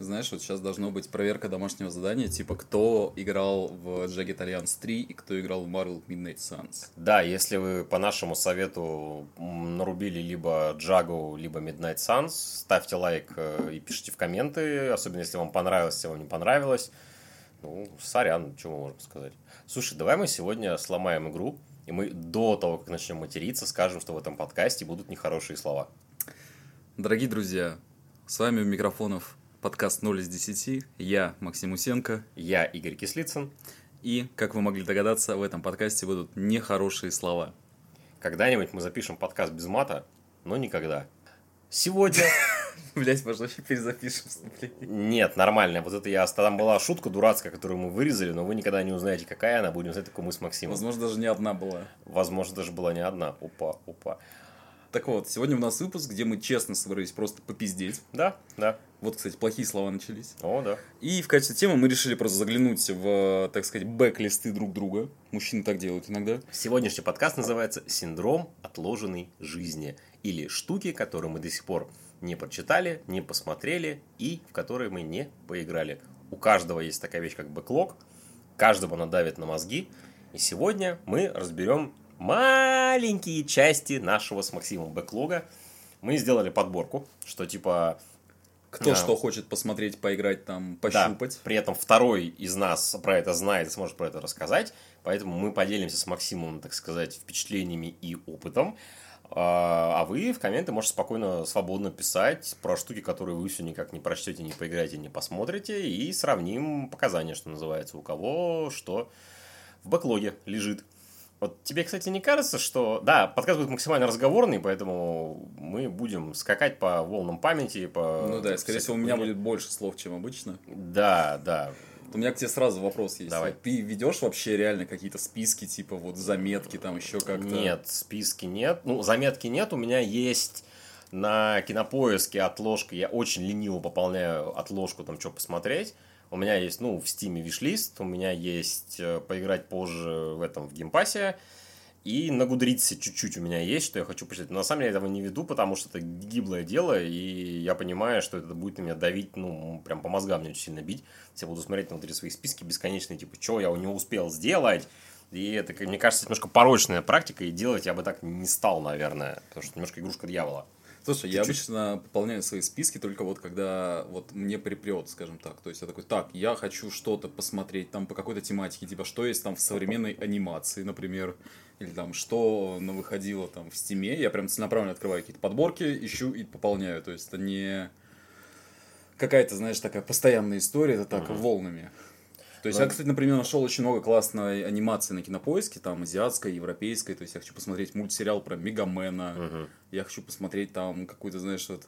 Знаешь, вот сейчас должно быть проверка домашнего задания, типа кто играл в Jagged Alliance 3 и кто играл в Marvel Midnight Suns. Да, если вы по нашему совету нарубили либо Джагу, либо Midnight Suns, ставьте лайк э, и пишите в комменты, особенно если вам понравилось, если вам не понравилось. Ну, сорян, что мы можем сказать. Слушай, давай мы сегодня сломаем игру, и мы до того, как начнем материться, скажем, что в этом подкасте будут нехорошие слова. Дорогие друзья, с вами у микрофонов подкаст 0 из 10. Я Максим Усенко. Я Игорь Кислицын. И, как вы могли догадаться, в этом подкасте будут нехорошие слова. Когда-нибудь мы запишем подкаст без мата, но никогда. Сегодня... Блять, может, вообще перезапишем? Нет, нормально. Вот это я... Там была шутка дурацкая, которую мы вырезали, но вы никогда не узнаете, какая она. Будем знать, только мы с Максимом. Возможно, даже не одна была. Возможно, даже была не одна. Опа, опа. Так вот, сегодня у нас выпуск, где мы честно собрались просто попиздеть. Да, да. Вот, кстати, плохие слова начались. О, да. И в качестве темы мы решили просто заглянуть в, так сказать, бэк-листы друг друга. Мужчины так делают иногда. Сегодняшний подкаст называется «Синдром отложенной жизни» или «Штуки, которые мы до сих пор не прочитали, не посмотрели и в которые мы не поиграли». У каждого есть такая вещь, как бэклог, каждого надавит на мозги. И сегодня мы разберем маленькие части нашего с Максимом бэклога. Мы сделали подборку, что типа Кто Да. что хочет посмотреть, поиграть, там, Да, пощупать. при этом второй из нас про это знает и сможет про это рассказать. Поэтому мы поделимся с Максимом, так сказать, впечатлениями и опытом. А а вы в комменты можете спокойно, свободно писать про штуки, которые вы все никак не прочтете, не поиграете, не посмотрите. И сравним показания, что называется, у кого что в бэклоге лежит. Вот тебе, кстати, не кажется, что... Да, подкаст будет максимально разговорный, поэтому мы будем скакать по волнам памяти, по... Ну да, скорее всего, у меня будет больше слов, чем обычно. Да, да. У меня к тебе сразу вопрос есть. Давай. Ты ведешь вообще реально какие-то списки, типа вот заметки, там еще как-то? Нет, списки нет. Ну, заметки нет. У меня есть на кинопоиске отложка. Я очень лениво пополняю отложку, там что посмотреть. У меня есть, ну, в Steam е wishlist, у меня есть э, поиграть позже в этом, в Game Pass е. И на Goodreads е чуть-чуть у меня есть, что я хочу почитать. Но на самом деле я этого не веду, потому что это гиблое дело, и я понимаю, что это будет на меня давить, ну, прям по мозгам мне очень сильно бить. Я буду смотреть внутри свои списки бесконечные, типа, что я у него успел сделать, и это, мне кажется, немножко порочная практика, и делать я бы так не стал, наверное, потому что немножко игрушка дьявола. Слушай, я Чуть-чуть. обычно пополняю свои списки только вот когда вот мне припрет, скажем так. То есть я такой, так, я хочу что-то посмотреть там по какой-то тематике, типа что есть там в современной анимации, например, или там что выходило там в стиме. Я прям целенаправленно открываю какие-то подборки, ищу и пополняю. То есть это не какая-то, знаешь, такая постоянная история, это так, Мгм. волнами. То есть Ну, я, кстати, например, нашел очень много классной анимации на кинопоиске, там азиатской, европейской. То есть я хочу посмотреть мультсериал про Мегамена. Мгм. Я хочу посмотреть там какой-то, знаешь, вот,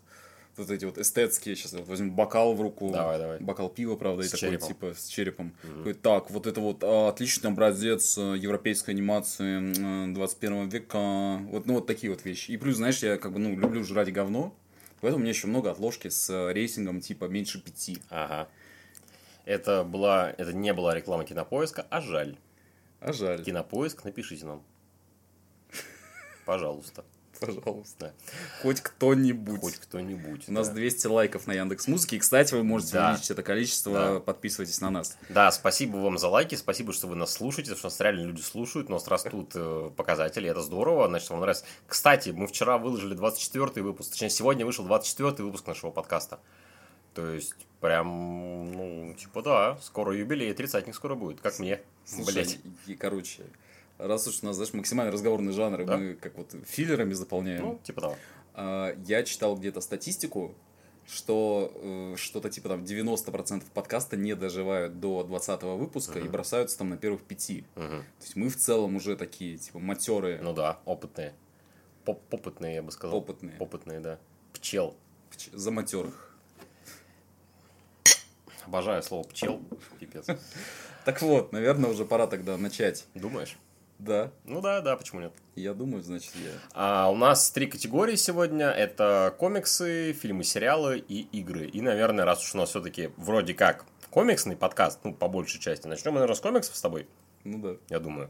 вот эти вот эстетские. Сейчас вот возьму бокал в руку. Давай, давай. Бокал пива, правда, и С такой, черепом. типа, с черепом. Мгм. Такой, так, вот это вот а, отличный образец э, европейской анимации э, 21 века. Вот, ну, вот такие вот вещи. И плюс, знаешь, я как бы, ну, люблю жрать говно. Поэтому у меня еще много отложки с э, рейтингом типа меньше пяти. Ага. Это, была, это не была реклама кинопоиска, а жаль. А жаль. Кинопоиск, напишите нам. Пожалуйста. Пожалуйста. Да. Хоть кто-нибудь. Хоть кто-нибудь. У нас да. 200 лайков на Яндекс Музыке. И, кстати, вы можете Да. увеличить это количество. Да. Подписывайтесь на нас. Да, спасибо вам за лайки, спасибо, что вы нас слушаете, потому что нас реально люди слушают, у нас растут э, показатели, это здорово, значит, вам нравится. Кстати, мы вчера выложили 24 выпуск, точнее, сегодня вышел 24 выпуск нашего подкаста. То есть, прям, ну, типа, да, скоро юбилей, тридцатник скоро будет, как мне, Слушай, блять. и, короче, раз уж у нас, знаешь, максимально разговорный жанр, и Да. мы как вот филлерами заполняем. Ну, типа того. А, я читал где-то статистику, что э, что-то типа там 90% подкаста не доживают до 20 выпуска и Мгм. бросаются там на первых пяти. Мгм. То есть мы в целом уже такие, типа, матерые, Ну да, опытные. Поп- Попытные, я бы сказал. опытные, Опытные, да. Пчел. пч- за матерых. Обожаю слово пчел. Пипец. Так вот, наверное, уже пора тогда начать. Думаешь? Да, Ну да, да, почему нет? я думаю, значит, я. А у нас три категории сегодня. Это комиксы, фильмы, сериалы и игры. И, наверное, раз уж у нас все-таки вроде как комиксный подкаст, ну, по большей части, начнем наверное, с комиксов с тобой, Ну да. я думаю.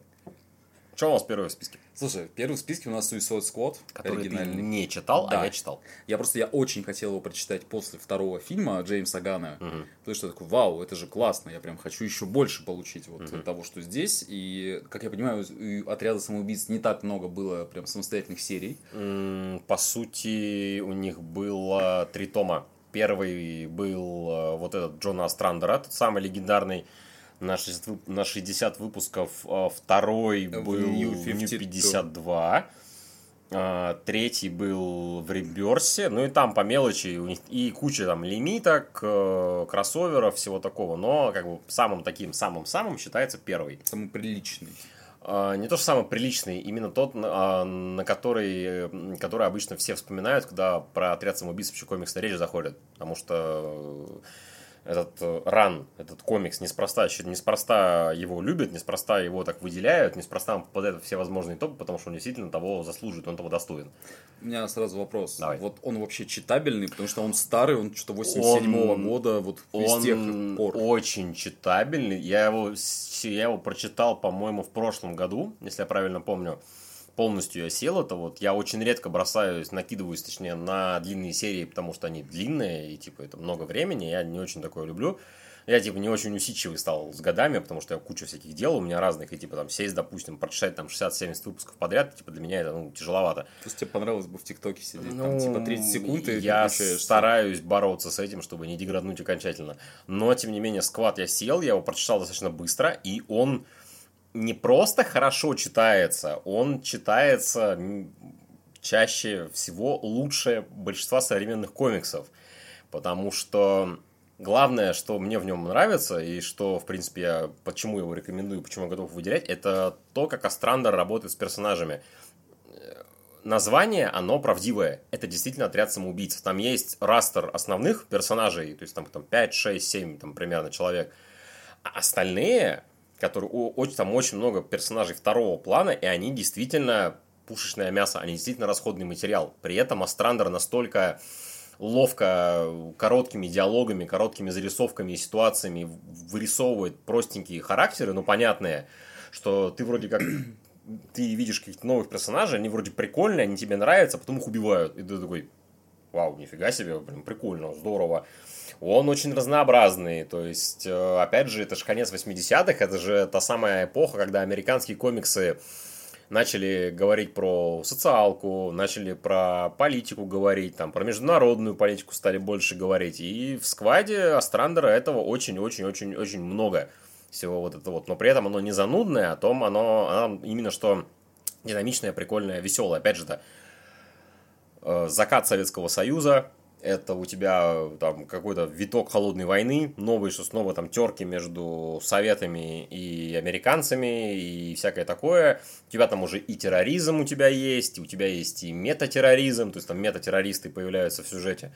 Что у нас первое в списке? Слушай, первый в списке у нас Suicide Squad, Который ты оригинальный. не читал, Да. а я читал. Я просто, я очень хотел его прочитать после второго фильма Джеймса Гана. Потому что я такой, вау, это же классно, я прям хочу еще больше получить вот того, что здесь. И, как я понимаю, у отряда самоубийц не так много было прям самостоятельных серий. По сути, у них было три тома. Первый был э, вот этот Джона Астрандера, тот самый легендарный на 60, вып- на 60 выпусков. А Второй В был New New 52. 52. А, Третий был в Реберсе. Ну и там по мелочи и куча там лимиток, э, кроссоверов, всего такого. Но как бы самым таким, самым-самым считается первый. Самый приличный. А, Не то, что самый приличный, именно тот, на который, который обычно все вспоминают, когда про отряд самоубийц вообще комикс на речь заходит. Потому что этот э, ран, этот комикс неспроста, неспроста его любят, неспроста его так выделяют, неспроста он попадает во все возможные топы, потому что он действительно того заслуживает, он того достоин. У меня сразу вопрос. Давай. Вот он вообще читабельный, потому что он старый, он что-то 87-го Он- года, вот из тех Он пор. очень читабельный. Я его, я его прочитал, по-моему, в прошлом году, если я правильно помню. Полностью я сел это вот. Я очень редко бросаюсь, накидываюсь, точнее, на длинные серии, потому что они длинные, и, типа, это много времени. Я не очень такое люблю. Я, типа, не очень усидчивый стал с годами, потому что я кучу всяких дел у меня разных, и, типа, там, сесть, допустим, прочитать, там, 60-70 выпусков подряд, типа, для меня это, ну, тяжеловато. То есть тебе понравилось бы в ТикТоке сидеть, там Ну, типа 30 секунд и я стараюсь бороться с этим, чтобы не деграднуть окончательно. Но, тем не менее, сквад я сел, я его прочитал достаточно быстро, и он не просто хорошо читается, он читается чаще всего лучше большинства современных комиксов. Потому что главное, что мне в нем нравится, и что, в принципе, я почему его рекомендую, почему я готов выделять, это то, как Астрандер работает с персонажами название, оно правдивое. Это действительно отряд самоубийц. Там есть растер основных персонажей, то есть там, там 5, 6, 7 там, примерно человек. А остальные, которые, о- очень, там очень много персонажей второго плана, и они действительно пушечное мясо, они действительно расходный материал. При этом Астрандер настолько ловко короткими диалогами, короткими зарисовками и ситуациями вырисовывает простенькие характеры, но понятные, что ты вроде как ты видишь каких-то новых персонажей, они вроде прикольные, они тебе нравятся, а потом их убивают. И ты такой, вау, нифига себе, блин, прикольно, здорово. Он очень разнообразный, то есть, э, опять же, это же конец 80-х, это же та самая эпоха, когда американские комиксы начали говорить про социалку, начали про политику говорить, там, про международную политику стали больше говорить. И в скваде Астрандера этого очень-очень-очень-очень много всего вот это вот. Но при этом оно не занудное, а том оно, оно именно что динамичное, прикольное, веселое. Опять же, это э, закат Советского Союза, это у тебя э, там какой-то виток холодной войны, новые, что снова там терки между советами и американцами и всякое такое. У тебя там уже и терроризм у тебя есть, у тебя есть и метатерроризм, то есть там метатеррористы появляются в сюжете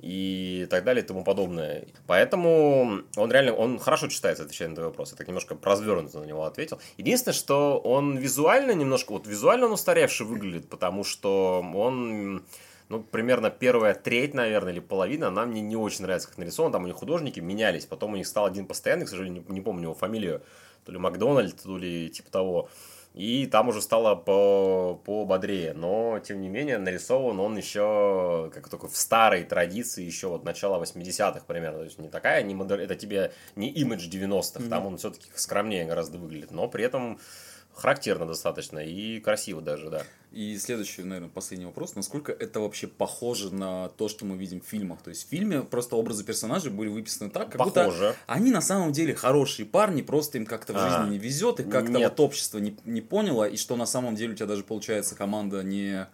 и так далее и тому подобное. Поэтому он реально, он хорошо читается, отвечая на твой вопрос. Я так немножко развернуто на него ответил. Единственное, что он визуально немножко, вот визуально он устаревший выглядит, потому что он, ну, примерно первая треть, наверное, или половина, она мне не очень нравится, как нарисован. Там у них художники менялись, потом у них стал один постоянный, к сожалению, не, не помню его фамилию, то ли Макдональд, то ли типа того. И там уже стало по, пободрее. Но, тем не менее, нарисован он еще как только в старой традиции, еще вот начала 80-х примерно. То есть не такая, не модер... это тебе не имидж 90-х, там он все-таки скромнее гораздо выглядит. Но при этом характерно достаточно и красиво даже, да. И следующий, наверное, последний вопрос. Насколько это вообще похоже на то, что мы видим в фильмах? То есть в фильме просто образы персонажей были выписаны так, как Похоже. будто они на самом деле хорошие парни, просто им как-то в жизни А. не везет, их как-то вот общество не, не поняло, и что на самом деле у тебя даже получается команда не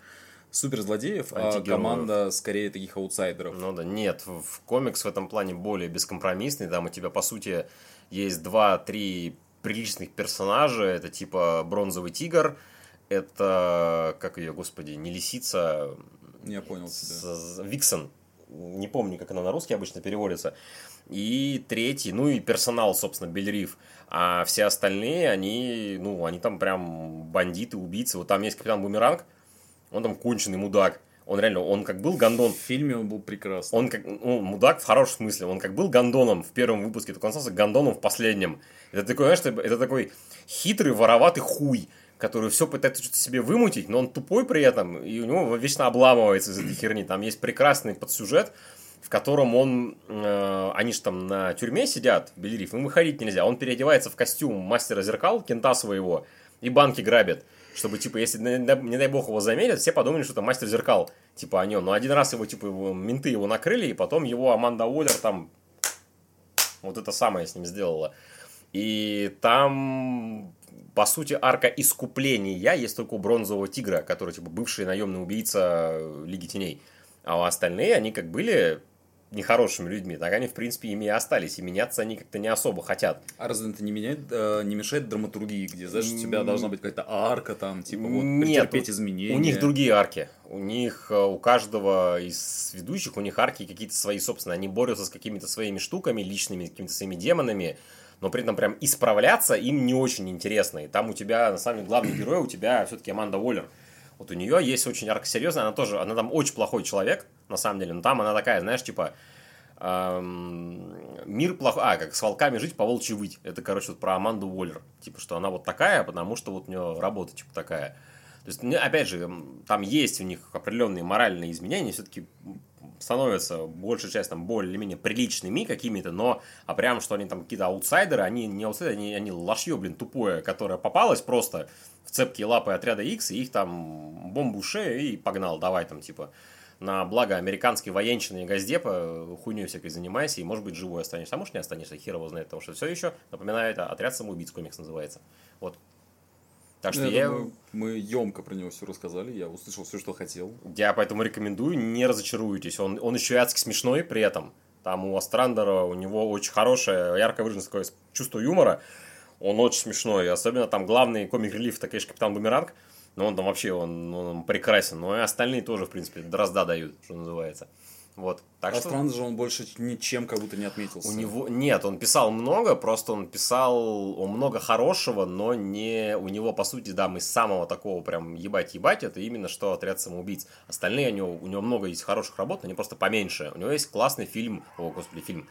суперзлодеев, а команда скорее таких аутсайдеров. Ну да, нет, в в комикс в этом плане более бескомпромиссный. Там у тебя, по сути, есть два-три приличных персонажа. Это типа Бронзовый Тигр, это, как ее, господи, не Лисица, Я понял тебя. Виксон. Не помню, как она на русский обычно переводится. И третий, ну и персонал, собственно, Бельриф. А все остальные, они, ну, они там прям бандиты, убийцы. Вот там есть капитан Бумеранг, он там конченый мудак. Он реально, он как был гондон, В фильме он был прекрасный. он как, ну, мудак в хорошем смысле. Он как был гондоном в первом выпуске, так он остался гондоном в последнем. Это такой, знаешь, это такой хитрый, вороватый хуй, который все пытается что-то себе вымутить, но он тупой при этом, и у него вечно обламывается из этой херни. Там есть прекрасный подсюжет, в котором он, э, они же там на тюрьме сидят, Белериф, им выходить нельзя. Он переодевается в костюм мастера зеркал, кента своего, и банки грабит. Чтобы, типа, если, не дай бог, его заметят, все подумали, что это мастер зеркал, типа, о нем. Но один раз его, типа, его, менты его накрыли, и потом его Аманда Уоллер там вот это самое с ним сделала. И там, по сути, арка искупления есть только у Бронзового Тигра, который, типа, бывший наемный убийца Лиги Теней. А остальные, они как были нехорошими людьми, так они, в принципе, ими и остались, и меняться они как-то не особо хотят. А разве это не меняет, э, не мешает драматургии, где, знаешь, у тебя должна быть какая-то арка там, типа, вот, Нет, претерпеть изменения? у них другие арки. У них, э, у каждого из ведущих, у них арки какие-то свои собственные. Они борются с какими-то своими штуками, личными, какими-то своими демонами, но при этом прям исправляться им не очень интересно. И там у тебя, на самом деле, главный герой у тебя все-таки Аманда Уоллер. Вот у нее есть очень ярко серьезная, она тоже, она там очень плохой человек, на самом деле, но там она такая, знаешь, типа, эм, мир плохой, а, как с волками жить, по волчьи выть. Это, короче, вот про Аманду Уоллер. Типа, что она вот такая, потому что вот у нее работа, типа, такая. То есть, опять же, там есть у них определенные моральные изменения, все-таки становятся большая часть там более-менее приличными какими-то, но а прям, что они там какие-то аутсайдеры, они не аутсайдеры, они, они лошье, блин, тупое, которое попалось просто в цепкие лапы отряда X, и их там бомбу шею и погнал, давай там, типа, на благо американской военщины и газдепа хуйней всякой занимайся, и, может быть, живой останешься. А может, не останешься, хер его знает, потому что все еще напоминает, отряд самоубийц комикс называется. Вот. Так что я, я... Думаю, мы емко про него все рассказали, я услышал все, что хотел. Я поэтому рекомендую, не разочаруйтесь. Он, он еще и адски смешной при этом. Там у Астрандера, у него очень хорошее, ярко выраженное такое чувство юмора. Он очень смешной. Особенно там главный комик-релиф, это, конечно, Капитан Бумеранг. Но он там вообще, он, он прекрасен. Но и остальные тоже, в принципе, дрозда дают, что называется. Вот. Так а что... Странно же он больше ничем как будто не отметился. У него нет, он писал много, просто он писал он много хорошего, но не у него по сути да мы с самого такого прям ебать ебать это именно что отряд самоубийц. Остальные у него у него много есть хороших работ, но они просто поменьше. У него есть классный фильм, о господи фильм,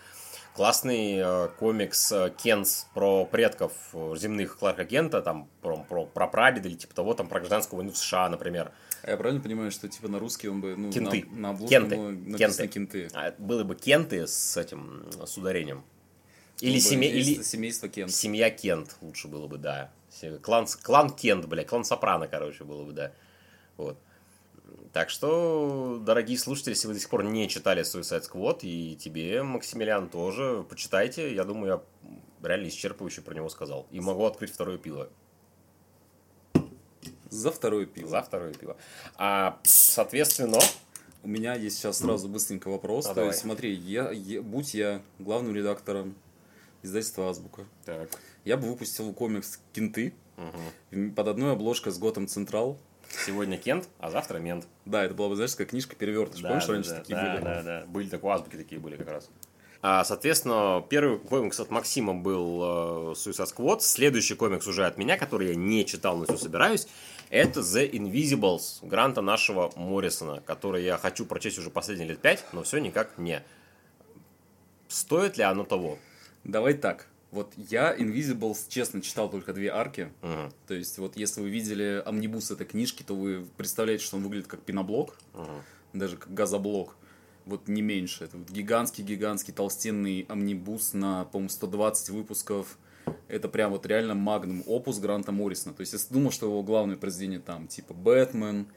классный э, комикс э, Кенс про предков э, земных Кларка Кента, там про, про, про прадеда или типа того, там про гражданскую войну в США, например. А я правильно понимаю, что типа на русский он бы, ну, кенты. на, на обложке кенты. написано кенты. кенты. А, было бы кенты с этим, с ударением. Или, семья, или семейство Кент. Семья Кент лучше было бы, да. Клан, клан Кент, бля, клан Сопрано, короче, было бы, да. Вот. Так что, дорогие слушатели, если вы до сих пор не читали Suicide Squad, и тебе, Максимилиан, тоже, почитайте. Я думаю, я реально исчерпывающе про него сказал. И могу открыть второе пиво. За второе пиво. За второе пиво. А, соответственно... У меня есть сейчас сразу быстренько вопрос. А, То давай. есть, смотри, я, я, будь я главным редактором издательства Азбука, так. я бы выпустил комикс «Кенты» угу. под одной обложкой с Готом Централ. Сегодня Кент, а завтра Мент. Да, это была бы, знаешь, такая книжка перевертыш. Да, Помнишь, да, раньше да, такие да, были? Да, да, Были такие азбуки такие были как раз. А, соответственно, первый комикс от Максима был э, Suicide Squad. Следующий комикс уже от меня, который я не читал, но все собираюсь. Это The Invisibles гранта нашего Моррисона, который я хочу прочесть уже последние лет пять, но все никак не. Стоит ли оно того? Давай так. Вот я Invisibles, честно, читал только две арки. Uh-huh. То есть, вот если вы видели амнибус этой книжки, то вы представляете, что он выглядит как пеноблок, uh-huh. даже как газоблок. Вот не меньше. Это гигантский-гигантский толстенный амнибус на, по-моему, 120 выпусков. Это прям вот реально магнум опус Гранта Моррисона. То есть, если ты думал, что его главное произведение там, типа, Бэтмен,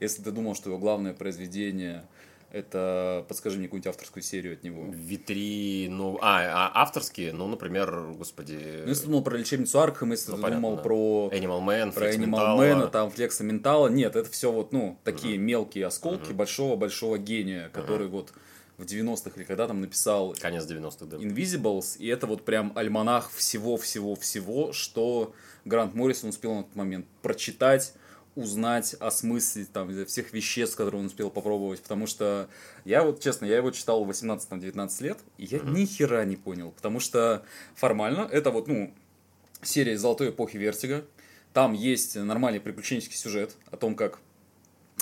если ты думал, что его главное произведение это, подскажи мне какую-нибудь авторскую серию от него. Витри, ну, а, а авторские, ну, например, господи... Ну, если думал про лечебницу Аркхем, если ну, ты понятно, думал да. про... Animal Man, Про Animal Man, там, Флекса Ментала, нет, это все вот, ну, такие uh-huh. мелкие осколки большого-большого гения, который uh-huh. вот в 90-х или когда там написал... Конец 90-х, да. Invisibles, и это вот прям альманах всего-всего-всего, что Грант Моррисон успел на тот момент прочитать, узнать, осмыслить там из всех веществ, которые он успел попробовать, потому что я вот, честно, я его читал в 18-19 лет, и я mm-hmm. ни хера не понял, потому что формально это вот, ну, серия из золотой эпохи Vertigo, там есть нормальный приключенческий сюжет о том, как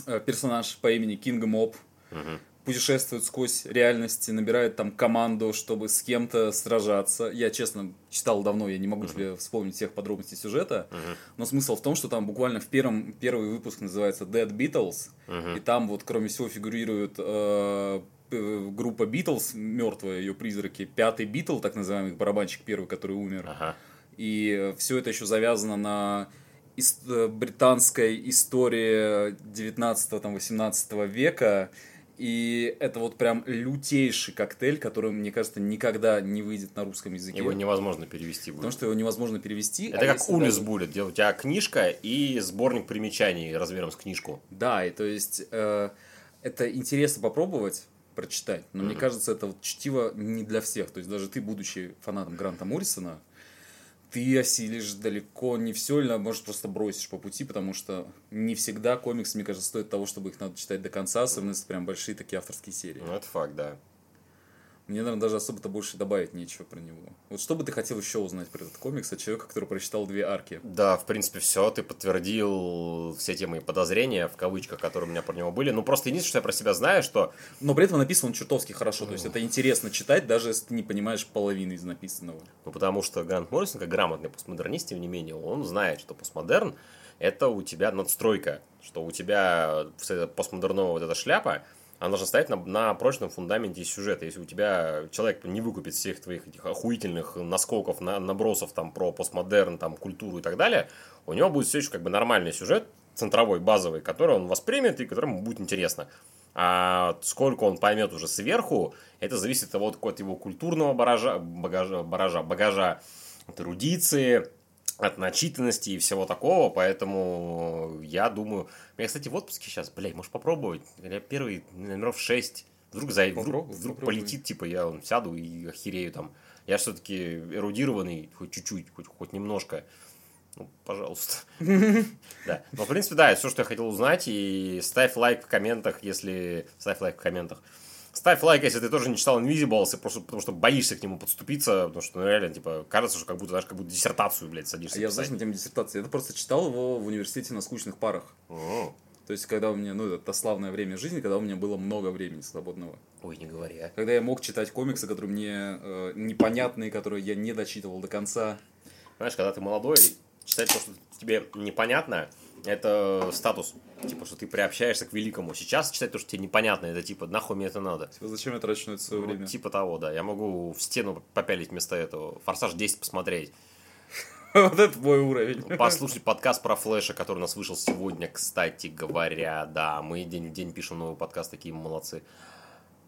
э, персонаж по имени Кинга Моб mm-hmm путешествуют сквозь реальности, набирают там команду, чтобы с кем-то сражаться. Я, честно, читал давно, я не могу тебе вспомнить всех подробностей сюжета, но смысл в том, что там буквально в первом, первый выпуск называется Dead Beatles, и там вот кроме всего фигурирует э, группа Битлз, мертвая ее призраки, пятый Битл, так называемый барабанщик первый, который умер. Ага. И все это еще завязано на ис- э, британской истории 19-18 века. И это вот прям лютейший коктейль, который, мне кажется, никогда не выйдет на русском языке. Его невозможно перевести будет. Потому что его невозможно перевести. Это а как Улис даже- будет, у тебя книжка и сборник примечаний размером с книжку. Да, и то есть э, это интересно попробовать прочитать, но мне Мгм. кажется, это вот чтиво не для всех. То есть даже ты, будучи фанатом Гранта Моррисона, ты осилишь далеко не все, или может просто бросишь по пути, потому что не всегда комиксы, мне кажется, стоят того, чтобы их надо читать до конца, особенно если прям большие такие авторские серии. Ну, это факт, да. Мне, наверное, даже особо-то больше добавить нечего про него. Вот что бы ты хотел еще узнать про этот комикс от человека, который прочитал две арки? Да, в принципе, все. Ты подтвердил все те мои подозрения, в кавычках, которые у меня про него были. Ну, просто единственное, что я про себя знаю, что Но при этом написан он чертовски хорошо, то есть это интересно читать, даже если ты не понимаешь половины из написанного. Ну, потому что Грант Моррисон, как грамотный постмодернист, тем не менее, он знает, что постмодерн – это у тебя надстройка, что у тебя постмодерновая вот эта шляпа, она должна стоять на, на прочном фундаменте сюжета. Если у тебя человек не выкупит всех твоих этих охуительных наскоков, на, набросов там про постмодерн, там, культуру и так далее, у него будет все еще как бы нормальный сюжет, центровой, базовый, который он воспримет и которому будет интересно. А сколько он поймет уже сверху, это зависит от, вот, от его культурного баража, багажа, баража, багажа, от эрудиции, от начитанности и всего такого, поэтому я думаю... Я, кстати, в отпуске сейчас, блядь, может попробовать? Я первый номеров 6, вдруг, за... вдруг, Попробуй, вдруг попробуй. полетит, типа, я вон сяду и охерею там. Я все-таки эрудированный, хоть чуть-чуть, хоть, хоть немножко. Ну, пожалуйста. Да. Но, в принципе, да, все, что я хотел узнать. И ставь лайк в комментах, если... Ставь лайк в комментах. Ставь лайк, если ты тоже не читал Invisibles, и просто потому что боишься к нему подступиться, потому что, ну, реально, типа, кажется, что как будто, знаешь, как будто диссертацию, блядь, садишься А я, знаешь, на тему диссертации, я просто читал его в университете на скучных парах. М. То есть, когда у меня, ну, это славное время жизни, когда у меня было много времени свободного. Ой, не говори, а. Когда я мог читать комиксы, которые мне э, непонятные, которые я не дочитывал до конца. Знаешь, когда ты молодой, читать то, что тебе непонятно, это статус. Типа, что ты приобщаешься к великому. Сейчас читать то, что тебе непонятно, это типа, нахуй мне это надо. Типа, зачем я трачу на это свое Ну, время? Типа того, да. Я могу в стену попялить вместо этого. Форсаж 10 посмотреть. Вот это мой уровень. Послушать подкаст про Флэша, который у нас вышел сегодня, кстати говоря. Да, мы день в день пишем новый подкаст, такие молодцы.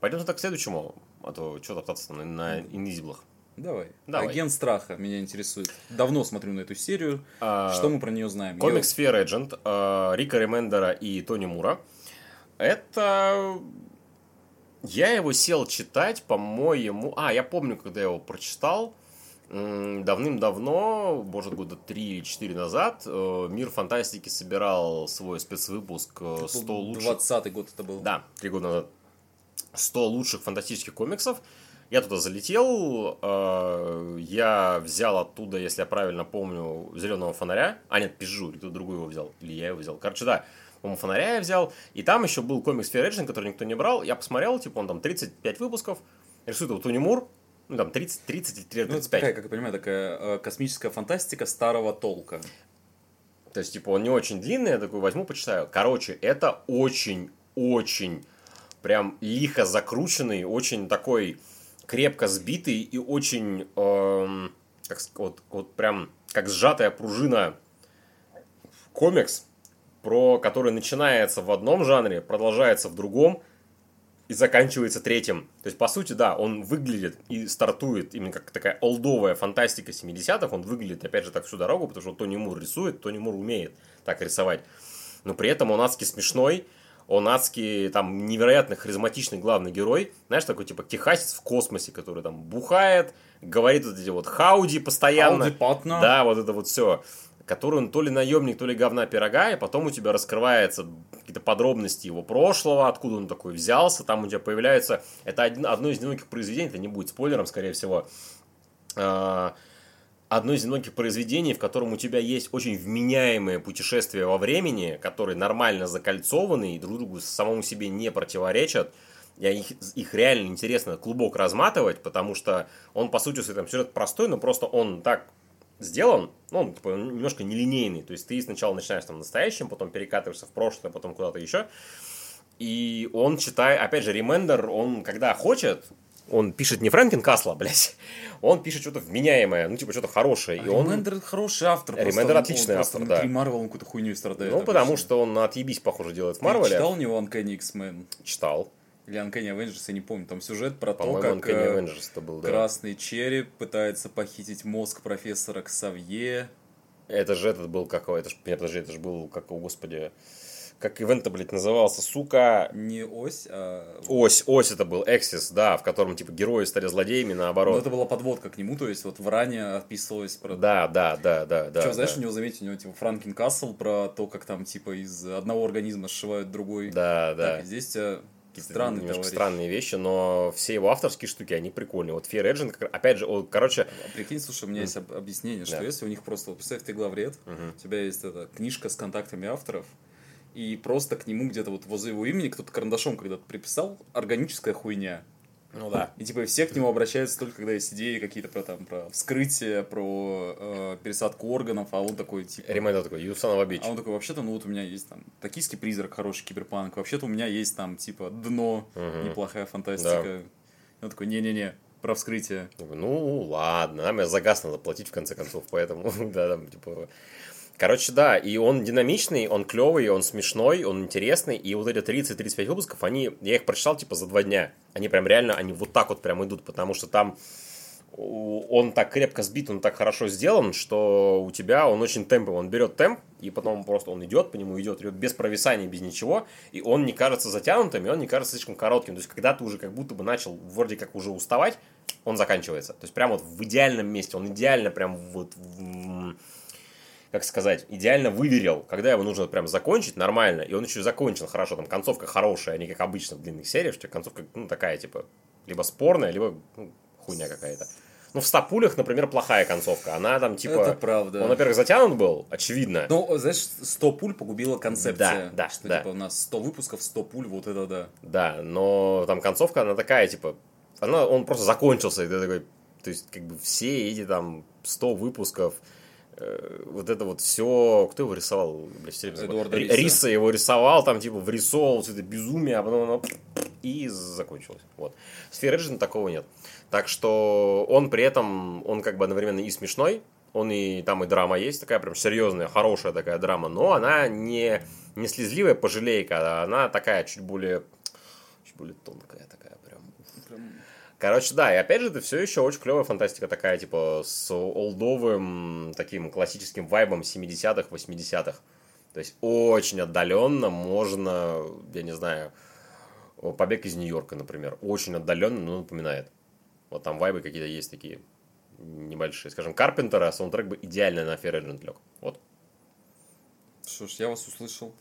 Пойдем так к следующему, а то что топтаться на, на инвизиблах. Давай. Давай. Агент страха меня интересует. Давно смотрю на эту серию. А, Что мы про нее знаем? Комикс Fear Agent, э, Рика Ремендера и Тони Мура. Это... Я его сел читать, по-моему... А, я помню, когда я его прочитал. Давным-давно, может, года 3 или 4 назад, э, Мир фантастики собирал свой спецвыпуск э, Я... 100 лучших... 20 год это был. Да, три года назад. 100 лучших фантастических комиксов. Я туда залетел, э, я взял оттуда, если я правильно помню, зеленого фонаря. А, нет, пизжу, или кто-то другой его взял. Или я его взял. Короче, да, по-моему, фонаря я взял. И там еще был комикс Fear Agent, который никто не брал. Я посмотрел, типа, он там 35 выпусков. Рисует его Тони Мур. Ну, там 30, 30 или Ну, это 35. такая, как я понимаю, такая э, космическая фантастика старого толка. То есть, типа, он не очень длинный, я такой возьму, почитаю. Короче, это очень-очень прям лихо закрученный, очень такой крепко сбитый и очень, эм, как, вот, вот прям как сжатая пружина комикс, про который начинается в одном жанре, продолжается в другом и заканчивается третьим. То есть, по сути, да, он выглядит и стартует именно как такая олдовая фантастика 70-х, он выглядит, опять же, так всю дорогу, потому что Тони Мур рисует, Тони Мур умеет так рисовать. Но при этом он адски смешной, он адски там невероятно харизматичный главный герой. Знаешь, такой типа техасец в космосе, который там бухает, говорит вот эти вот хауди постоянно. Ауди Патна. Да, вот это вот все. Который он то ли наемник, то ли говна пирога, и потом у тебя раскрывается какие-то подробности его прошлого, откуда он такой взялся, там у тебя появляется... Это один, одно из немногих произведений, это не будет спойлером, скорее всего, а, одно из немногих произведений, в котором у тебя есть очень вменяемое путешествие во времени, которые нормально закольцованы и друг другу самому себе не противоречат. Я их, их реально интересно клубок разматывать, потому что он, по сути, там сюжет простой, но просто он так сделан, ну, он типа, немножко нелинейный. То есть ты сначала начинаешь там настоящим, потом перекатываешься в прошлое, потом куда-то еще. И он читает, опять же, Ремендер, он когда хочет, он пишет не Фрэнкен Касла, блядь, он пишет что-то вменяемое, ну, типа, что-то хорошее. А и он... Ремендер хороший автор. Ремендер отличный он автор, да. Марвел он какую-то хуйню страдает. Ну, обычно. потому что он отъебись, похоже, делает в Марвеле. читал у него Uncanny X-Men? Читал. Или Uncanny Avengers, я не помню. Там сюжет про то, По-моему, как Uncanny э, Avengers это был, да. красный череп пытается похитить мозг профессора Ксавье. Это же этот был какой, это ж, нет, подожди, это же был, как, о господи, как event блядь, назывался, сука, Не ось, а... Ось, ось это был, Axis, да, в котором, типа, герои стали злодеями, Ну, наоборот. это была подводка к нему, то есть вот в run е описывалось про... Да, да, да, да, да. Что, знаешь, да. у него, заметьте, у него типа Франкен Касл про то, как там типа из одного организма сшивают другой. Да, да. Так, здесь э, странные немножко странные вещи, но все его авторские штуки, они прикольные. Вот Fear Agent, как- опять же, он, короче, А прикинь, слушай, у меня есть об- объяснение, что Да. если у них просто, вот представь, ты главред, Мгм. у тебя есть эта книжка с контактами авторов, и просто к нему где-то вот возле его имени кто-то карандашом когда-то приписал органическая хуйня. ну да. И типа все к нему обращаются только когда есть идеи какие-то про там про вскрытие, про э, пересадку органов, а он такой типа. Ремейдер такой, a bitch. А он такой, вообще-то, ну вот у меня есть там токийский призрак, хороший киберпанк, вообще-то у меня есть там типа дно, Мгм. неплохая фантастика. И он такой, не-не-не, про вскрытие. Ну, ладно, нам за газ надо платить, в конце концов, поэтому, да, там, типа... Короче, да, и он динамичный, он клевый, он смешной, он интересный, и вот эти 30-35 выпусков, они, я их прочитал, типа, за два дня. Они прям реально, они вот так вот прям идут, потому что там он так крепко сбит, он так хорошо сделан, что у тебя он очень темповый, он берет темп, и потом просто он идет по нему, идет, идет без провисания, без ничего, и он не кажется затянутым, и он не кажется слишком коротким. То есть, когда ты уже как будто бы начал вроде как уже уставать, он заканчивается. То есть, прям вот в идеальном месте, он идеально прям вот, в- как сказать, идеально выверил, когда его нужно прям закончить нормально, и он еще и закончил хорошо, там концовка хорошая, а не как обычно в длинных сериях, что концовка, ну, такая, типа, либо спорная, либо ну, хуйня какая-то. Ну, в «Ста пулях», например, плохая концовка. Она там, типа... Это правда. Он, во-первых, затянут был, очевидно. Ну, знаешь, 100 пуль погубила концепция. Да, да, что да. типа у нас 100 выпусков, 100 пуль, вот это да. Да, но там концовка, она такая, типа... Она, он просто закончился, и ты такой... То есть, как бы, все эти там 100 выпусков, вот это вот все... Кто его рисовал? Блядь, все время. Эдуарда Ри- Риса. Риса его рисовал, там, типа, врисовывал все это безумие, а потом оно... И закончилось. Вот. С Ферриджин такого нет. Так что он при этом, он как бы одновременно и смешной, он и там и драма есть, такая прям серьезная, хорошая такая драма, но она не, не слезливая пожалейка, а она такая чуть более, чуть более тонкая такая прям. Короче, да, и опять же, это все еще очень клевая фантастика такая, типа, с олдовым таким классическим вайбом 70-х, 80-х. То есть, очень отдаленно можно, я не знаю, побег из Нью-Йорка, например. Очень отдаленно, но напоминает. Вот там вайбы какие-то есть такие небольшие. Скажем, Карпентера саундтрек бы идеально на Fear Agent лег. Вот. Что ж, я вас услышал.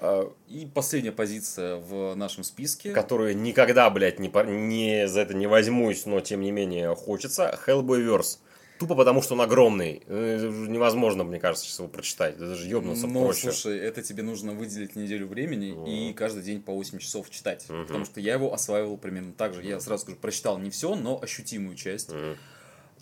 А, И последняя позиция в нашем списке. Которую никогда, блядь, не, не за это не возьмусь, но тем не менее хочется. Hellboyverse. Тупо потому, что он огромный. Э, Невозможно, мне кажется, сейчас его прочитать. Это же ёбнуться Ну, проще. слушай, это тебе нужно выделить неделю времени Ну. и каждый день по 8 часов читать. Мгм. Потому что я его осваивал примерно так же. Я сразу скажу, прочитал не все, но ощутимую часть. Мгм.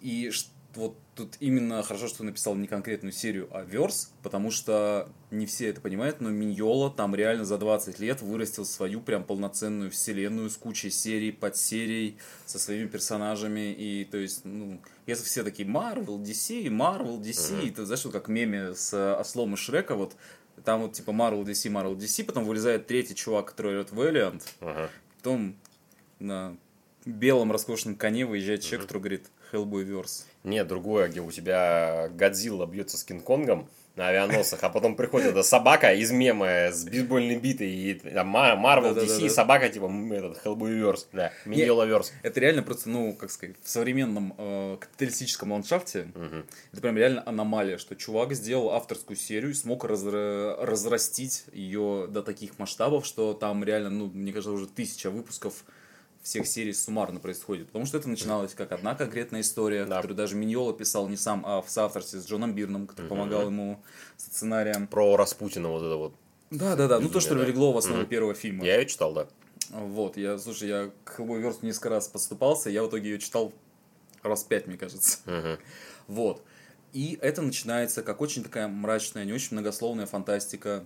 И ш- вот тут именно хорошо, что написал не конкретную серию, а верс, потому что не все это понимают, но Миньола там реально за 20 лет вырастил свою прям полноценную вселенную с кучей серий, подсерий, со своими персонажами. И то есть, ну, если все такие Marvel, DC, Marvel, DC, Мгм. это знаешь, вот как меме с э, Ослом и Шрека, вот там вот типа Marvel, DC, Marvel, DC, потом вылезает третий чувак, который идет Valiant, Ага. потом на белом роскошном коне выезжает человек, который говорит Hellboy Verse. Нет, другое, где у тебя Годзилла бьется с Кинг-Конгом на авианосах, а потом приходит эта собака из мема с бейсбольной битой, и там Марвел, Да-да-да-да. DC, и собака, типа, этот, Hellboyverse, да, Миньолаверс. Это реально просто, ну, как сказать, в современном э, капиталистическом ландшафте это прям реально аномалия, что чувак сделал авторскую серию и смог разра- разрастить ее до таких масштабов, что там реально, ну, мне кажется, уже тысяча выпусков всех серий суммарно происходит. Потому что это начиналось как одна конкретная история, Да. которую даже Миньола писал не сам, а в соавторстве с Джоном Бирном, который Мгм. помогал ему с сценарием. Про Распутина вот это вот. Да, да, да. Ну, то, что да. легло в основу Мгм. первого фильма. Я ее читал, да. Вот, я, слушай, я к Hellboy несколько раз подступался, я в итоге ее читал раз пять, мне кажется. Мгм. Вот. И это начинается как очень такая мрачная, не очень многословная фантастика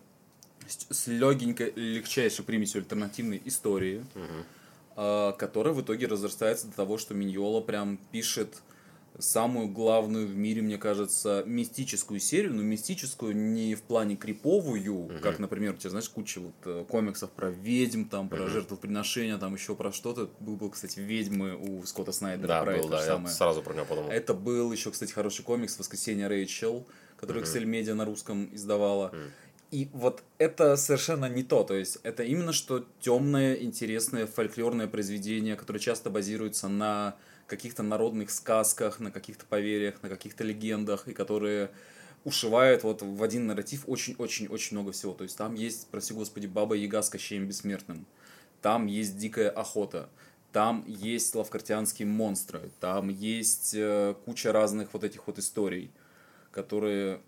с, легенькой, легчайшей примесью альтернативной истории, а, которая в итоге разрастается до того, что Миньола прям пишет самую главную в мире, мне кажется, мистическую серию, но мистическую не в плане криповую, как, например, у тебя, знаешь, куча вот э, комиксов про ведьм, там, про жертвоприношения, там еще про что-то. Был, был, кстати, ведьмы у Скотта Снайдера, Да, про был, это да, же я самое. сразу про него подумал. Это был еще, кстати, хороший комикс «Воскресенье Рэйчел», который Excel Media на русском издавала. И вот это совершенно не то. То есть это именно что темное, интересное, фольклорное произведение, которое часто базируется на каких-то народных сказках, на каких-то поверьях, на каких-то легендах, и которые ушивают вот в один нарратив очень-очень-очень много всего. То есть там есть, прости господи, Баба Яга с Кощеем Бессмертным. Там есть дикая охота. Там есть лавкартианские монстры. Там есть э, куча разных вот этих вот историй, которые...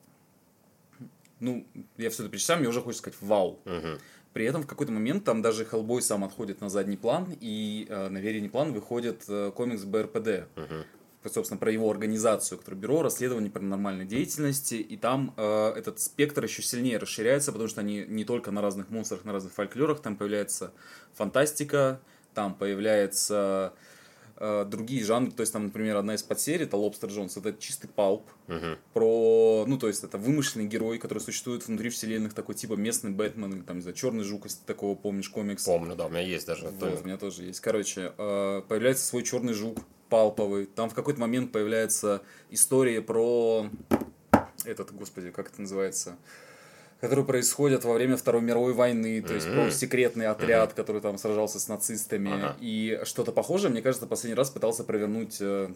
Ну, я все это перечисляю, мне уже хочется сказать «Вау!». Мгм. При этом в какой-то момент там даже Хеллбой сам отходит на задний план, и э, на передний план выходит э, комикс БРПД. Мгм. Собственно, про его организацию, которое бюро расследований паранормальной деятельности. И там э, этот спектр еще сильнее расширяется, потому что они не только на разных монстрах, на разных фольклорах, там появляется фантастика, там появляется э, другие жанры. То есть там, например, одна из подсерий, это Лобстер Джонс, это чистый палп, Мгм. про, ну, то есть это вымышленный герой, который существует внутри вселенных, такой типа местный Бэтмен, или там, не знаю, Черный Жук, если ты такого помнишь, комикс. Помню, да, у меня есть даже. Вот, у меня тоже есть. Короче, э, появляется свой Черный Жук, палповый. Там в какой-то момент появляется история про этот, господи, как это называется? Которые происходят во время Второй мировой войны, то есть про секретный отряд, который там сражался с нацистами. Ага. И что-то похожее, мне кажется, последний раз пытался провернуть э,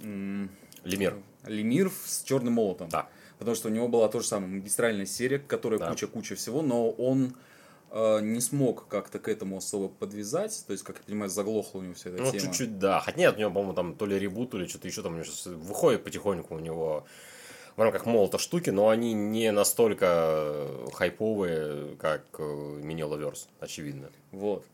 м, Лемир. Лемир с черным молотом. Да. Потому что у него была тоже самая магистральная серия, которая Да. куча-куча всего, но он э, не смог как-то к этому особо подвязать. То есть, как я понимаю, заглохла у него вся эта Ну, тема. чуть-чуть, да. Хотя нет, у него, по-моему, там то ли ребут, то ли что-то еще там у него сейчас выходит потихоньку у него в рамках молота штуки, но они не настолько хайповые, как э, Миньолаверс, очевидно. Вот.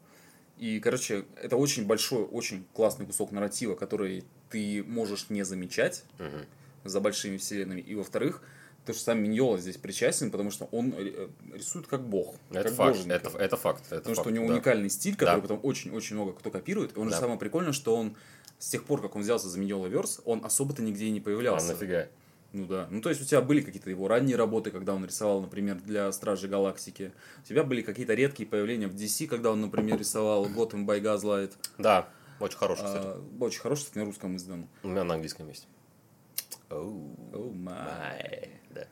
И, короче, это очень большой, очень классный кусок нарратива, который ты можешь не замечать Мгм. за большими вселенными. И, во-вторых, то, что сам Миньола здесь причастен, потому что он э, рисует как бог. Это как факт, боженька. это, это факт. Это Потому факт, что у него да. уникальный стиль, который Да. потом очень-очень много кто копирует. И он же Да. самое прикольное, что он с тех пор, как он взялся за Миньола Верс, он особо-то нигде и не А появлялся. нафига? Ну да. Ну то есть у тебя были какие-то его ранние работы, когда он рисовал, например, для Стражей Галактики. У тебя были какие-то редкие появления в DC, когда он, например, рисовал Gotham by Gaslight. Да, очень хороший, кстати. А, очень хороший, кстати, на русском издан. У меня на английском есть. Оу, май, да.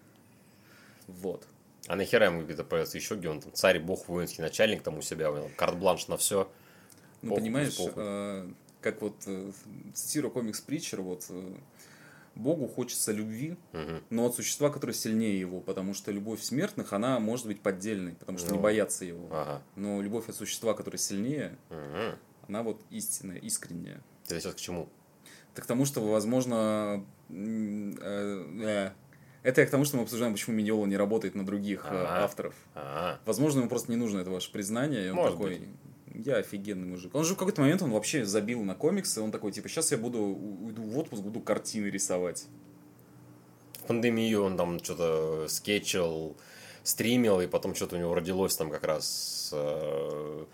Вот. А нахера ему где-то появится еще, где он там царь, бог, воинский начальник там у себя, у него карт-бланш на все. Ну, Похуй, понимаешь, похуй. э, как вот э, цитирую комикс Притчер, вот э, Богу хочется любви, но от существа, которое сильнее его, потому что любовь смертных, она может быть поддельной, потому что не Ну. боятся его. Ага. Но любовь от существа, которое сильнее, Мгм. она вот истинная, искренняя. Ты сейчас к чему? Так к тому, что, возможно, э, э, это я к тому, что мы обсуждаем, почему Миньола не работает на других э, авторов. Возможно, ему просто не нужно это ваше признание, и он Может такой, я офигенный мужик. Он же в какой-то момент он вообще забил на комиксы, он такой, типа, сейчас я буду, уйду в отпуск, буду картины рисовать. в пандемию он там что-то скетчил, стримил, и потом что-то у него родилось там как раз. э,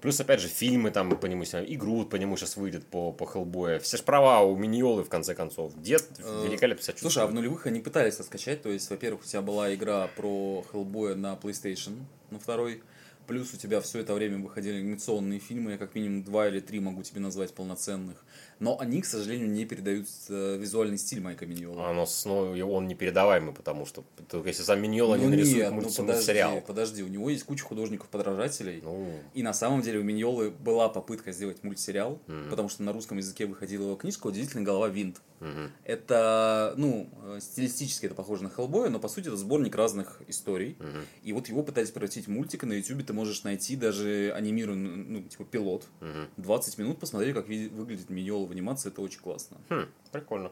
Плюс, опять же, фильмы там по нему, игру по нему сейчас выйдет по, по Хеллбою. Все ж права у Миньолы, в конце концов. Дед Э, великолепно себя Слушай, а в чувствует. нулевых они пытались это скачать, то есть, во-первых, у тебя была игра про Хеллбоя на PlayStation, на второй, плюс у тебя все это время выходили анимационные фильмы, я как минимум два или три могу тебе назвать полноценных, но они, к сожалению, не передают э, визуальный стиль Майка Миньола. Оно снова, он непередаваемый, потому что только если сам Миньола не Ну нарисует нет, ну мульти- подожди, у него есть куча художников-подражателей, Ну, И на самом деле у Миньолы была попытка сделать мультсериал, Мгм. потому что на русском языке выходила его книжка «Удивительная голова Винт». мгм. Это, ну, э, стилистически это похоже на Хеллбоя, но по сути это сборник разных историй. Мгм. И вот его пытались превратить в мультик, и на ютубе ты можешь найти даже анимированный, ну, типа пилот. Мгм. 20 минут посмотри, как ви- выглядит Миньола в анимации, это очень классно. Хм, прикольно.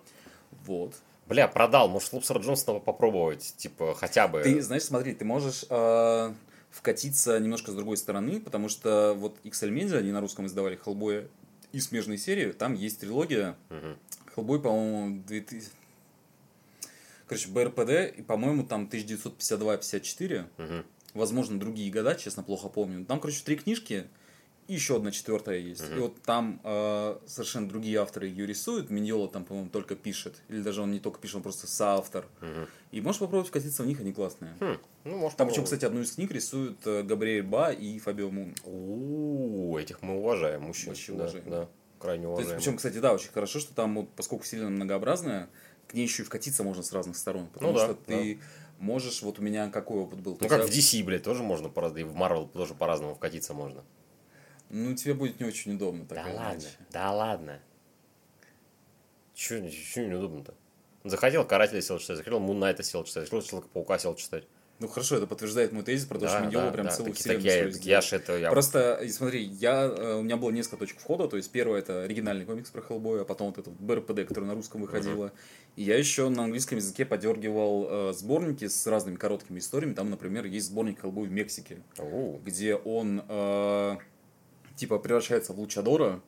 Вот. Бля, продал. Может, Лобстера Джонсона попробовать, типа, хотя бы. Ты, знаешь, смотри, ты можешь э, вкатиться немножко с другой стороны, потому что вот XL Media, они на русском издавали Хеллбоя и смежные серии, там есть трилогия. Мгм. Хеллбой, по-моему, 2000... Короче, БРПД, и, по-моему, там 1952-54. Мгм. Возможно, другие года, честно, плохо помню. Там, короче, три книжки, и еще одна четвертая есть. И вот там э, совершенно другие авторы ее рисуют. Миньола там, по-моему, только пишет. Или даже он не только пишет, он просто соавтор. Мгм. И можешь попробовать вкатиться в них, они классные. Хм, Ну, может, Там, причем, попробуем. кстати, одну из книг рисуют э, Габриэль Ба и Фабио Мун. У, этих мы уважаем, мужчин. Вообще да, уважаем. да, крайне То есть, уважаем. причем, кстати, да, очень хорошо, что там, вот, поскольку вселенная многообразная, к ней еще и вкатиться можно с разных сторон. Потому Ну да, что ты можешь, вот у меня какой опыт был. Ну, как в DC, блядь, тоже можно по-разному, и в Marvel тоже по-разному вкатиться можно. Ну, тебе будет не очень удобно. Так Да ладно, иначе. да ладно. Чего, неудобно-то? Захотел Карателя сел читать, захотел Мун Найта сел читать, захотел Человека-паука сел читать. Ну, хорошо, это подтверждает мой тезис про то, что Да, Миньола да, прям да, целую так- вселенную так я, сделал. я ж это... Я... Просто, и смотри, я, э, у меня было несколько точек входа, то есть первое это оригинальный комикс про Хеллбоя, а потом вот этот БРПД, который на русском выходила. И я еще на английском языке подергивал э, сборники с разными короткими историями. Там, например, есть сборник Хеллбой в Мексике, Оу, где он э, типа превращается в лучадора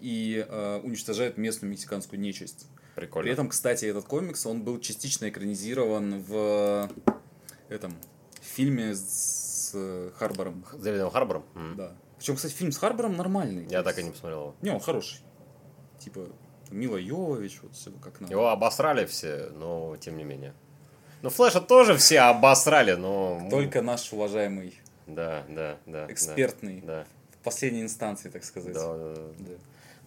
и э, уничтожает местную мексиканскую нечисть. прикольно. При этом, кстати, этот комикс, он был частично экранизирован в этом фильме с э, Харбором. С Дэвидом Харбором? М. Да. Причем, кстати, фильм с Харбором нормальный. Я так и не посмотрел его. Не, он хороший. Типа, Мила Йовович, вот все как надо. Его обосрали все, но тем не менее. Ну, Флэша тоже все обосрали, но... Только наш уважаемый, Да, да, да. экспертный, Да, последней инстанции, так сказать. да, да, да. Да.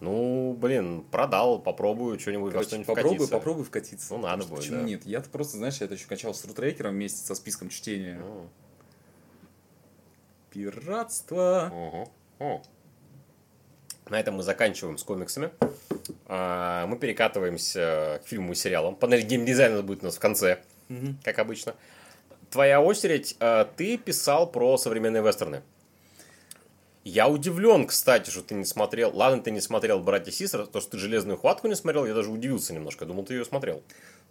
Ну, блин, продал, попробую что-нибудь во Короче, что-нибудь попробуй, вкатиться. попробуй вкатиться. Ну, надо будет, Почему да. нет? Я-то просто, знаешь, я это еще качал с рутрекером вместе со списком чтения. Ну, Пиратство. О. На этом мы заканчиваем с комиксами. А, Мы перекатываемся к фильму и сериалам. Панель геймдизайна будет у нас в конце, как обычно. Твоя очередь. А, Ты писал про современные вестерны. Я удивлен, кстати, что ты не смотрел. Ладно, ты не смотрел «Братья Систер», то, что ты «Железную хватку» не смотрел, я даже удивился немножко. Думал, ты ее смотрел.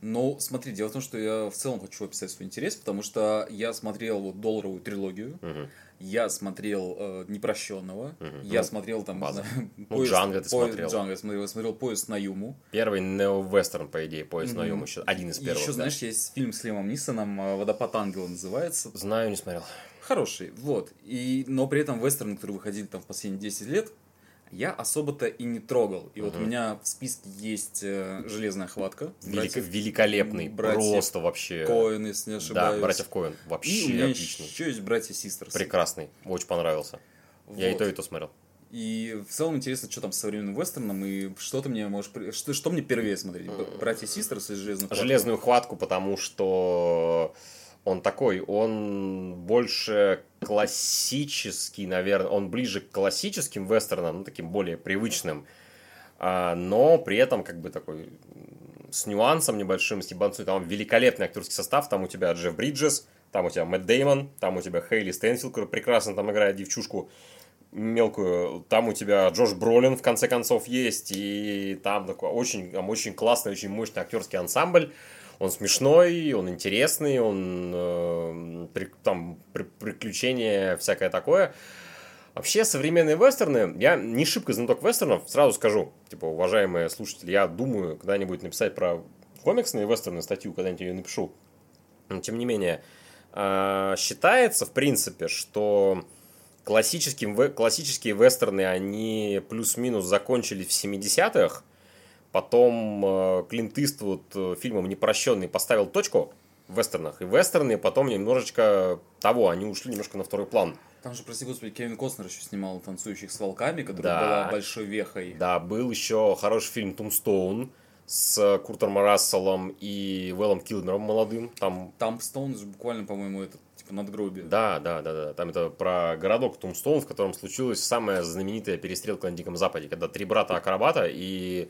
Ну, смотри, дело в том, что я в целом хочу описать свой интерес, потому что я смотрел вот долларовую трилогию, Мгм. я смотрел э, Непрощенного, Мгм. я Ну, смотрел там, база. знаю, Ну, Джанго ты смотрел. Джанго я смотрел, я смотрел поезд на Юму. Первый нео-вестерн, по идее, «Поезд на. Юму». еще Один из первых. еще, да. знаешь, есть фильм с Лемом Нисоном э, «Водопад ангела» называется. Знаю, не смотрел. Хороший, вот. И, но при этом вестерны, которые выходили там в последние 10 лет, я особо-то и не трогал. И вот у меня в списке есть э, «Железная хватка». Велик- братьев великолепный, братьев просто вообще. Коэн, если не да, ошибаюсь. братьев Коэн. И у Вообще меня отличный. еще есть братья Систерс. Прекрасный. Очень понравился. Я и Вот. то, и то смотрел. И в целом интересно, что там с современным вестерном, и что ты мне можешь... Что, что мне первее смотреть? Б- Братья Систерс или Железную хватку? Железную хватку, потому что он такой, он больше классический, наверное, он ближе к классическим вестернам, ну, таким более привычным, а, но при этом как бы такой с нюансом небольшим, с ебанцой, там великолепный актерский состав, там у тебя Джефф Бриджес, там у тебя Мэтт Деймон, там у тебя Хейли Стэнфилд, который прекрасно там играет девчушку мелкую, там у тебя Джош Бролин в конце концов есть, и там такой очень, там очень классный, очень мощный актерский ансамбль, он смешной, он интересный, он э, при- там при- приключения всякое такое. Вообще, современные вестерны, я не шибко знаток вестернов, сразу скажу, типа, уважаемые слушатели, я думаю когда-нибудь написать про комиксные вестерны статью, когда-нибудь ее напишу. Но, тем не менее, а, считается, в принципе, что классическим, классические вестерны, они плюс-минус закончились в 70-х, потом э, Клинт Иствуд э, фильмом «Непрощенный» поставил точку в вестернах, и вестерны потом немножечко того, они ушли немножко на второй план. Там же, прости господи, Кевин Костнер еще снимал «Танцующих с волками», которая Да. была большой вехой. Да, был еще хороший фильм «Тумстоун» с Куртом Расселом и Вэллом Килмером молодым. Там Там Стоун же буквально, по-моему, это типа надгробие. Да, да, да, да. Там это про городок Тумстоун, в котором случилась самая знаменитая перестрелка на Диком Западе, когда три брата-акробата и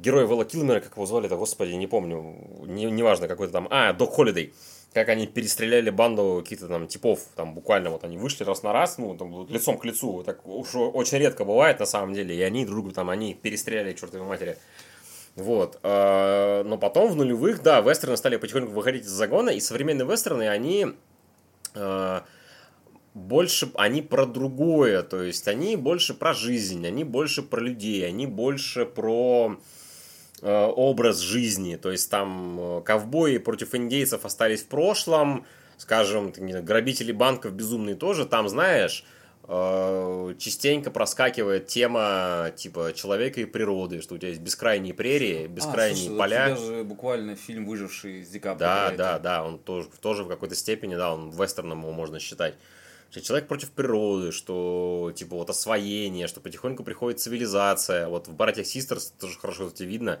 герой Вэлла Килмера, как его звали, это, господи, не помню, не, неважно, какой-то там, а, Док Холидей, как они перестреляли банду каких-то там типов, там буквально вот они вышли раз на раз, ну, там, лицом к лицу, так уж очень редко бывает на самом деле, и они друг друга там, они перестреляли, чертовой матери. Вот. э, Но потом в нулевых, да, вестерны стали потихоньку выходить из загона, и современные вестерны, они э, больше они про другое, то есть они больше про жизнь, они больше про людей, они больше про образ жизни, то есть там э, ковбои против индейцев остались в прошлом, скажем, грабители банков безумные тоже, там, знаешь, э, частенько проскакивает тема типа человека и природы, что у тебя есть бескрайние прерии, бескрайние а, слушай, поля. У тебя же буквально фильм «Выживший» с Ди Каприо. Да, да, да, он тоже, тоже в какой-то степени, да, он вестерном его можно считать. Что человек против природы, что типа вот освоение, что потихоньку приходит цивилизация. Вот в «Братьях Систерс» тоже хорошо это видно,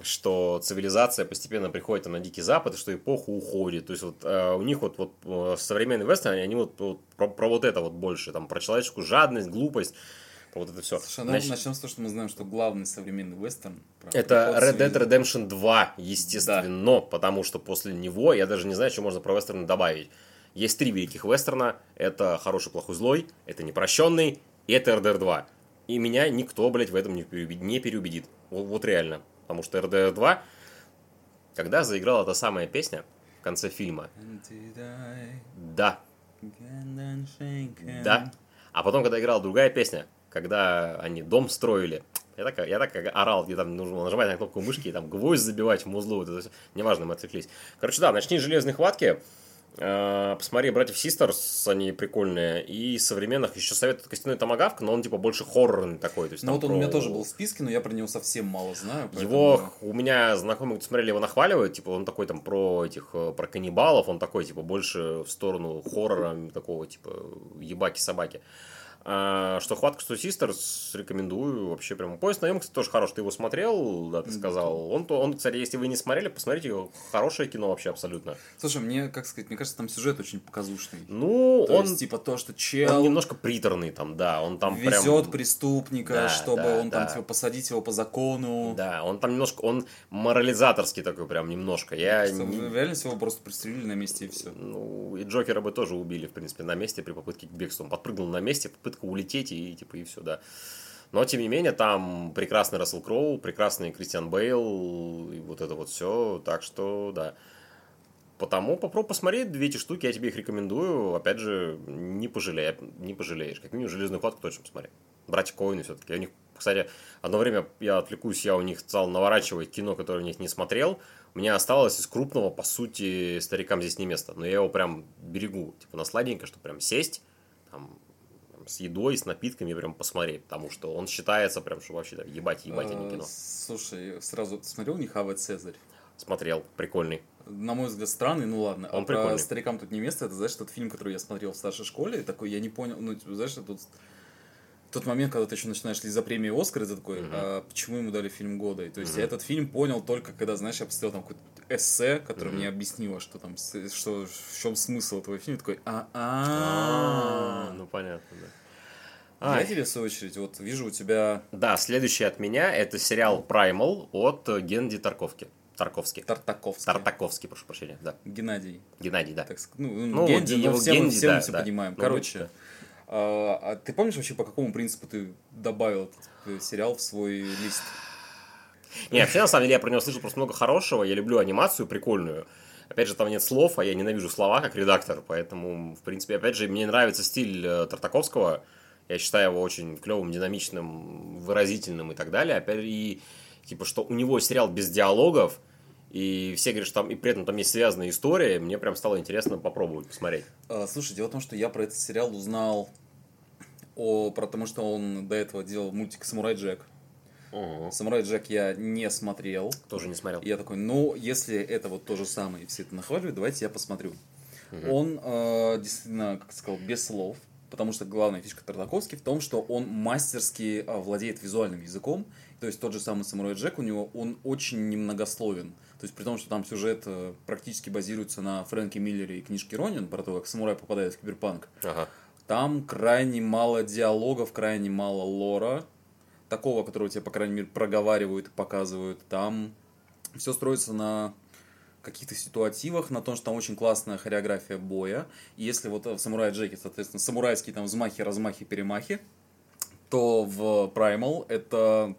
что цивилизация постепенно приходит на Дикий Запад, и что эпоха уходит. То есть вот э, у них вот, вот э, современные вестерны, они вот, вот про, про вот это вот больше, там, про человеческую жадность, глупость, про вот это все. Слушай, Значит, начнем с того, что мы знаем, что главный современный вестерн... Это Red Dead Redemption 2, естественно, да. потому что после него, я даже не знаю, что можно про вестерн добавить. Есть три великих вестерна. Это «Хороший, плохой, злой», это «Непрощенный» и это RDR 2. И меня никто, блядь, в этом не переубедит. Вот, вот реально. Потому что RDR 2, когда заиграла эта самая песня в конце фильма, да, да, а потом, когда играла другая песня, когда они дом строили, я так, я так орал, где там нужно нажимать на кнопку мышки и там гвоздь забивать в музлу. Это, неважно, мы отвлеклись. Короче, да, начни железной хватки. Э, посмотри, братьев Систерс, они прикольные. И современных еще советуют Костяной Томагавк, но он типа больше хоррорный такой. То есть, ну вот он про... у меня тоже был в списке, но я про него совсем мало знаю. Поэтому... Его у меня знакомые, кто смотрели, его нахваливают. Типа он такой там про этих, э, про каннибалов, он такой типа больше в сторону хоррора, такого типа ебаки-собаки. А, что хватка, что Sisters, рекомендую вообще прямо. Поезд наем, кстати, тоже хороший. Ты его смотрел, да, ты сказал. Он, он, кстати, если вы не смотрели, посмотрите, хорошее кино вообще абсолютно. Слушай, мне, как сказать, мне кажется, там сюжет очень показушный. Ну, то он... Есть, типа то, что чел... Он немножко приторный там, да, он там везет прям... преступника, да, чтобы да, он да. там, типа, посадить его по закону. Да, он там немножко, он морализаторский такой прям немножко. Я... В реальности его просто пристрелили на месте и все. Ну, и Джокера бы тоже убили, в принципе, на месте при попытке к бегству. Он подпрыгнул на месте, попытка улететь и типа и все, да. Но, тем не менее, там прекрасный Рассел Кроу, прекрасный Кристиан Бейл, и вот это вот все. Так что, да. Потому попробуй посмотреть две эти штуки, я тебе их рекомендую. Опять же, не, пожалеешь, не пожалеешь. Как минимум, железную хватку точно посмотри. Братья Коины все-таки. У них, кстати, одно время я отвлекусь, я у них стал наворачивать кино, которое у них не смотрел. Меня осталось из крупного, по сути, старикам здесь не место. Но я его прям берегу, типа, на сладенько, чтобы прям сесть, там, с едой, с напитками прям посмотреть, потому что он считается прям, что вообще да, ебать, ебать, а не кино. Слушай, сразу смотрел не хавать Цезарь? Смотрел, прикольный. На мой взгляд, странный, ну ладно. Он а прикольный. про старикам тут не место, это, знаешь, тот фильм, который я смотрел в старшей школе, такой, я не понял, ну, знаешь, тут тот момент, когда ты еще начинаешь ли за премию Оскар, и ты такой, а почему ему дали фильм года? И, то есть я этот фильм понял только, когда, знаешь, я посмотрел там какой-то эссе, которое мне объяснило, что там, что, в чем смысл этого фильма, такой, А, а ну понятно, да. Я Ай. тебе, в свою очередь, вот вижу у тебя Да, следующий от меня это сериал Primal от Генди Тарковки. Тарковский. Тартаковский. Тартаковский, прошу прощения, да. Геннадий. Геннадий, да. Так, ну, Ну, Генди, его все, мы- Генди, все да, мы все да. понимаем. Ну, Короче, да. а, а ты помнишь вообще, по какому принципу ты добавил этот э, сериал в свой лист? Не, вообще, на самом деле, я про него слышал просто много хорошего. Я люблю анимацию прикольную. Опять же, там нет слов, а я ненавижу слова как редактор. Поэтому, в принципе, опять же, мне нравится стиль э, Тартаковского. Я считаю его очень клевым, динамичным, выразительным и так далее. Опять и типа, что у него сериал без диалогов, и все говорят, что там и при этом там есть связанная история. Мне прям стало интересно попробовать посмотреть. А, слушай, дело в том, что я про этот сериал узнал о, потому что он до этого делал мультик «Самурай Джек». «Самурай Джек» я не смотрел. Тоже не смотрел. И я такой, ну, если это вот то же самое, и все это нахваливают, давайте я посмотрю. Он э, действительно, как сказал, без слов, потому что главная фишка Тартаковски в том, что он мастерски э, владеет визуальным языком. То есть тот же самый Самурай Джек у него, он очень немногословен. То есть при том, что там сюжет э, практически базируется на Фрэнке Миллере и книжке Ронин про то, как самурай попадает в киберпанк. Ага. Там крайне мало диалогов, крайне мало лора, такого, которого тебе, по крайней мере, проговаривают показывают. Там все строится на каких-то ситуативах, на том, что там очень классная хореография боя. И если вот в Самурай Джеке, соответственно, самурайские там взмахи, размахи, перемахи, то в Primal это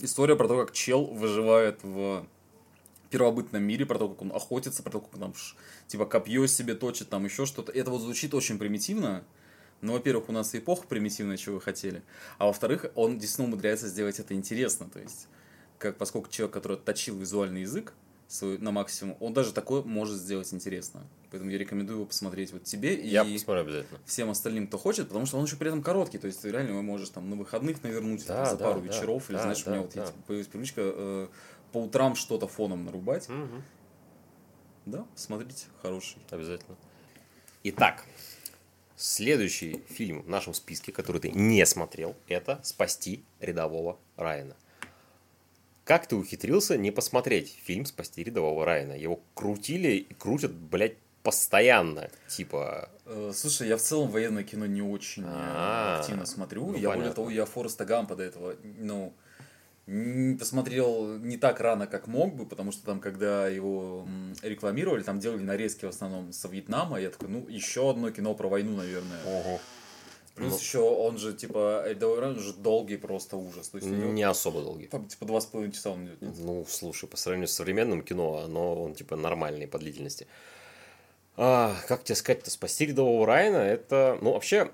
история про то, как чел выживает в первобытном мире, про то, как он охотится, про то, как он там, типа, копье себе точит, там еще что-то. Это вот звучит очень примитивно, ну, во-первых, у нас эпоха примитивная, чего вы хотели. А во-вторых, он действительно умудряется сделать это интересно. То есть, как, поскольку человек, который точил визуальный язык свой, на максимум, он даже такое может сделать интересно. Поэтому я рекомендую его посмотреть вот тебе я и посмотрю обязательно. всем остальным, кто хочет, потому что он еще при этом короткий. То есть, ты реально можешь там на выходных навернуть да, за да, пару да, вечеров. Да, или, знаешь, да, у меня вот да. появилась привычка э, по утрам что-то фоном нарубать. Угу. Да, смотрите, хороший. Обязательно. Итак, Следующий фильм в нашем списке, который ты не смотрел, это «Спасти рядового Райана». Как ты ухитрился не посмотреть фильм «Спасти рядового Райана»? Его крутили и крутят, блядь, постоянно, типа... Э, слушай, я в целом военное кино не очень А-а-а. активно смотрю. Ну, я, понятно. более того, я Фореста Гампа до этого, ну, посмотрел не так рано, как мог бы, потому что там, когда его рекламировали, там делали нарезки в основном со Вьетнама, я такой, ну, еще одно кино про войну, наверное. Ого. Плюс ну, еще он же, типа, он же долгий просто ужас. То есть, не идет, особо долгий. Там, типа, два с половиной часа он идет. Нет? Ну, слушай, по сравнению с современным кино, оно, он, типа, нормальный по длительности. А, как тебе сказать-то, спасти рядового Райана, это, ну, вообще,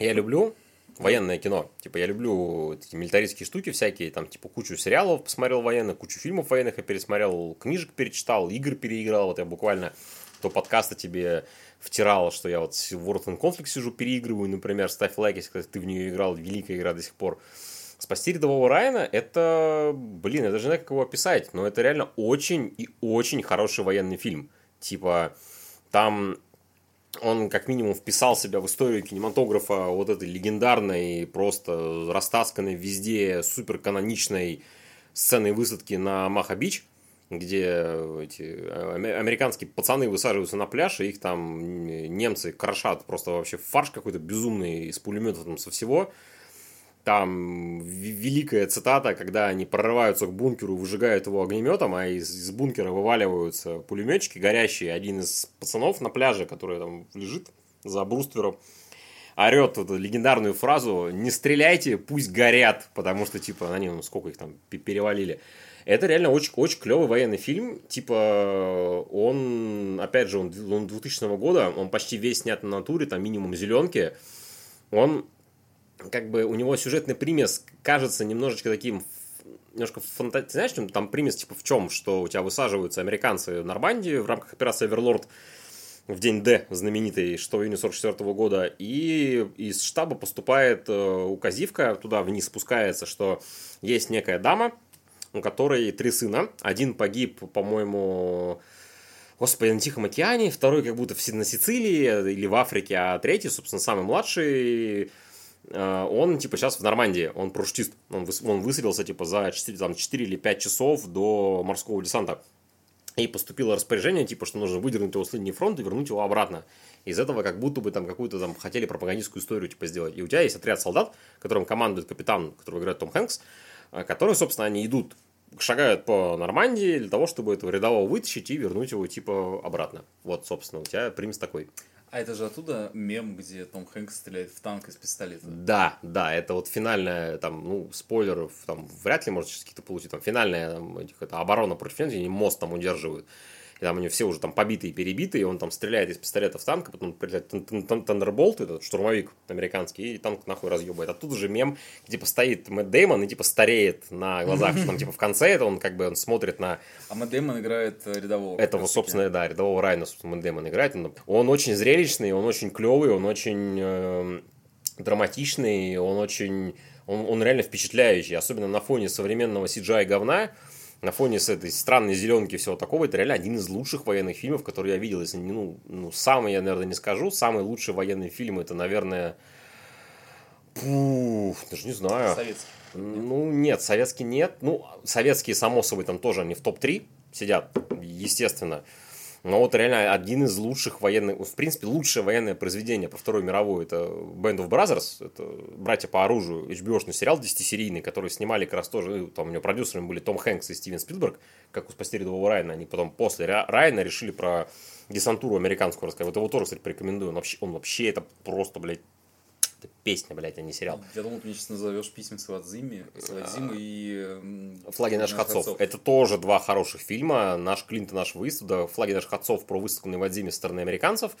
я люблю военное кино. Типа, я люблю эти милитаристские штуки всякие, там, типа, кучу сериалов посмотрел военных, кучу фильмов военных я пересмотрел, книжек перечитал, игр переиграл. Вот я буквально до подкаста тебе втирал, что я вот в World of Conflict сижу, переигрываю, например, ставь лайк, если ты в нее играл, великая игра до сих пор. Спасти рядового Райана, это, блин, я даже не знаю, как его описать, но это реально очень и очень хороший военный фильм. Типа, там он как минимум вписал себя в историю кинематографа вот этой легендарной, просто растасканной везде супер каноничной сцены высадки на Маха-Бич, где эти э, американские пацаны высаживаются на пляж, и их там немцы крошат просто вообще фарш какой-то безумный из пулемета там со всего там великая цитата, когда они прорываются к бункеру, выжигают его огнеметом, а из, из бункера вываливаются пулеметчики горящие. Один из пацанов на пляже, который там лежит за бруствером, орет эту легендарную фразу «Не стреляйте, пусть горят», потому что, типа, они, ну, сколько их там перевалили. Это реально очень, очень клевый военный фильм. Типа, он, опять же, он, он 2000 года, он почти весь снят на натуре, там минимум зеленки. Он как бы у него сюжетный примес кажется немножечко таким немножко фанта... Ты знаешь, там примес типа в чем? Что у тебя высаживаются американцы в Нормандии в рамках операции «Оверлорд» в день Д, знаменитый, что в июне 44 года, и из штаба поступает э, указивка, туда вниз спускается, что есть некая дама, у которой три сына, один погиб, по-моему, Господи, на Тихом океане, второй как будто на Сицилии или в Африке, а третий, собственно, самый младший он, типа, сейчас в Нормандии, он парашютист, он, выс, он высадился, типа, за 4, там, 4 или 5 часов до морского десанта. И поступило распоряжение, типа, что нужно выдернуть его с линии фронта и вернуть его обратно. Из этого как будто бы там какую-то там хотели пропагандистскую историю, типа, сделать. И у тебя есть отряд солдат, которым командует капитан, которого играет Том Хэнкс, э, которые, собственно, они идут шагают по Нормандии для того, чтобы этого рядового вытащить и вернуть его, типа, обратно. Вот, собственно, у тебя premise такой. А это же оттуда мем, где Том Хэнкс стреляет в танк из пистолета. Да, да, это вот финальная, там, ну, спойлеров, там, вряд ли может сейчас какие-то получить, там, финальная, там, это оборона против немцев, они мост там удерживают и там они все уже там побитые, перебитые, и он там стреляет из пистолета в танк, а потом прилетает Thunderbolt, этот штурмовик американский, и танк нахуй разъебает. Оттуда же мем, где типа стоит Мэтт Дэймон и типа стареет на глазах, что там типа в конце это он как бы он смотрит на... А Мэтт Дэймон играет э, рядового. Этого, собственно, да, рядового Райна, собственно, Мэтт Дэймон играет. Он, он очень зрелищный, он очень клевый, он очень э, драматичный, он очень... Он, он реально впечатляющий, особенно на фоне современного CGI говна, на фоне с этой странной зеленки и всего такого, это реально один из лучших военных фильмов, которые я видел. Если не, ну, ну, самый, я, наверное, не скажу, самый лучший военный фильм, это, наверное, Пух, даже не знаю. Советский. Ну, нет, советский нет. Ну, советские, само собой, там тоже они в топ-3 сидят, естественно. Но вот реально один из лучших военных, в принципе, лучшее военное произведение по Второй мировой, это Band of Brothers, это «Братья по оружию», HBO-шный сериал 10-серийный, который снимали как раз тоже, ну, там у него продюсерами были Том Хэнкс и Стивен Спилберг, как у «Спасти рядового Райана», они потом после Райана решили про десантуру американскую рассказать. Вот его тоже, кстати, порекомендую, он вообще, он вообще это просто, блядь, Это песня, блядь, а не сериал. Я думал, ты мне сейчас назовешь письма Свадзими, Свадзимы и... «Флаги наших отцов». Это тоже два хороших фильма. Наш Клинт и наш выезд. Да, «Флаги наших отцов» про выставку на Ивадзиме со стороны американцев.